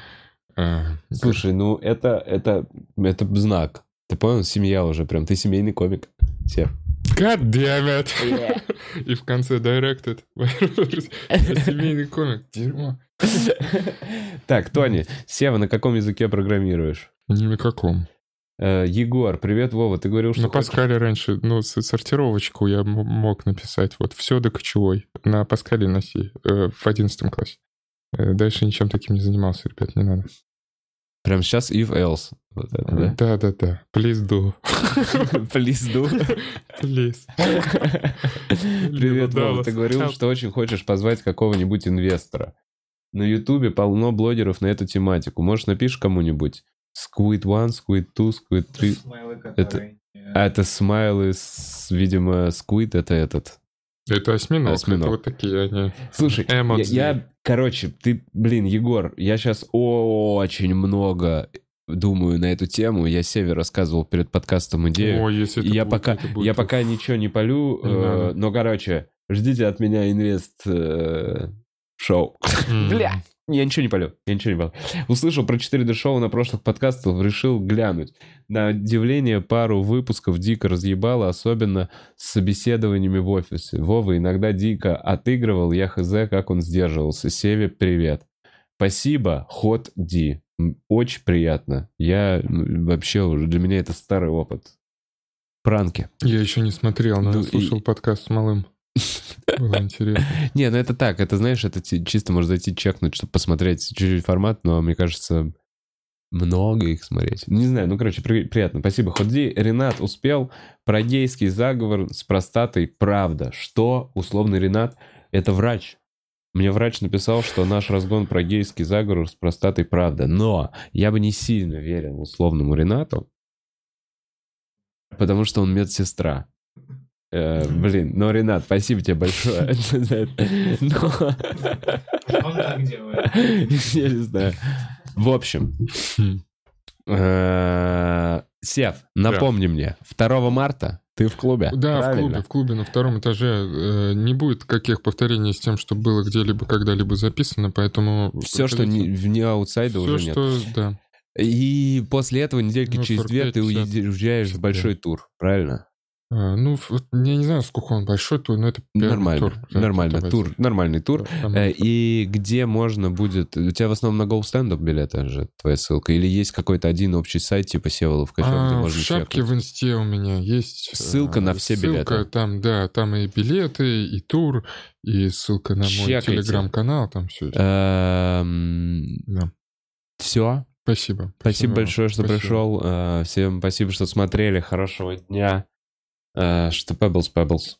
А, Слушай, ну это, это, это знак. Ты понял? Семья уже прям. Ты семейный комик. Все. God damn it. И в конце directed. Семейный комик. Дерьмо. Так, Тони, Сева, на каком языке программируешь? Ни на каком. Э, Егор, привет, Вова, ты говорил, что На хочешь- Паскале раньше, ну, сортировочку я мог написать. Вот все до кочевой. На Паскале C, э, в 11 классе. Э, Дальше ничем таким не занимался, ребят, не надо. Прям сейчас if else. Вот это, да? Да-да-да. Please do. Please do. Please. Привет, Вова. Ты говорил, что очень хочешь позвать какого-нибудь инвестора. На Ютубе полно блогеров на эту тематику. Может, напишешь кому-нибудь? Squid 1, Squid 2, Squid 3. Смайлы, которые... э, А это смайлы, с, видимо, Squid это этот. Это осьминог. Осьминог. Это вот такие они. Слушай, я, Эмодзи. я, короче, ты, блин, Егор, я сейчас очень много думаю на эту тему. Я Севе рассказывал перед подкастом идею. Ой, если это я будет, пока, это будет я пока ничего не полю, Не э, надо. но, короче, ждите от меня инвест э, шоу. М. Бля, я ничего не полю, я ничего не полю. Услышал про 4D шоу на прошлых подкастах, решил глянуть. На удивление пару выпусков дико разъебало, особенно с собеседованиями в офисе. Вова иногда дико отыгрывал, я хз, как он сдерживался. Севе, привет. Спасибо, ход Ди. Очень приятно. Я м, вообще уже, для меня это старый опыт. Пранки. Я еще не смотрел, но Ну я слушал и- подкаст с малым. Было интересно. Не, ну это так, это знаешь, это чисто можно зайти чекнуть, чтобы посмотреть чуть-чуть формат, но мне кажется, много их смотреть. Не знаю, ну короче, при- приятно, спасибо. Ходи, Ренат успел про гейский заговор с простатой, правда. Что, условный Ренат, это врач. Мне врач написал, что наш разгон про гейский заговор с простатой правда. Но я бы не сильно верил условному Ренату, потому что он медсестра. Э, блин, ну, Ренат, спасибо тебе большое. Он так делает. Я не знаю. В общем, э, Сев, напомни мне, 2 марта ты в клубе? Да, в клубе, в клубе на втором этаже э, не будет каких повторений с тем, что было где-либо когда-либо записано, поэтому... Все, что не, вне аутсайда Все, уже нет. что, да. И после этого недельки Ну, через две ты 45-50. уеди- уезжаешь в 55. большой тур, правильно? А, ну, вот я не знаю, сколько он большой, но это первый Нормально, тур. Да, нормально, тур, нормальный тур. Там- Э, И где можно будет... У тебя в основном на Go Stand Up билеты же твоя ссылка? Или есть какой-то один общий сайт типа Севолов Качев, где А, в можно шапке чекнуть? в инсте у меня есть... Ссылка э, на все ссылка билеты. там, да, там и билеты, и тур, и ссылка на мой Чекайте. телеграм-канал, там все. Эм, Да. Все. Спасибо. Спасибо большое, что Спасибо. пришел. Э, Всем спасибо, что смотрели. Хорошего дня. Э, Что Pebbles, Pebbles.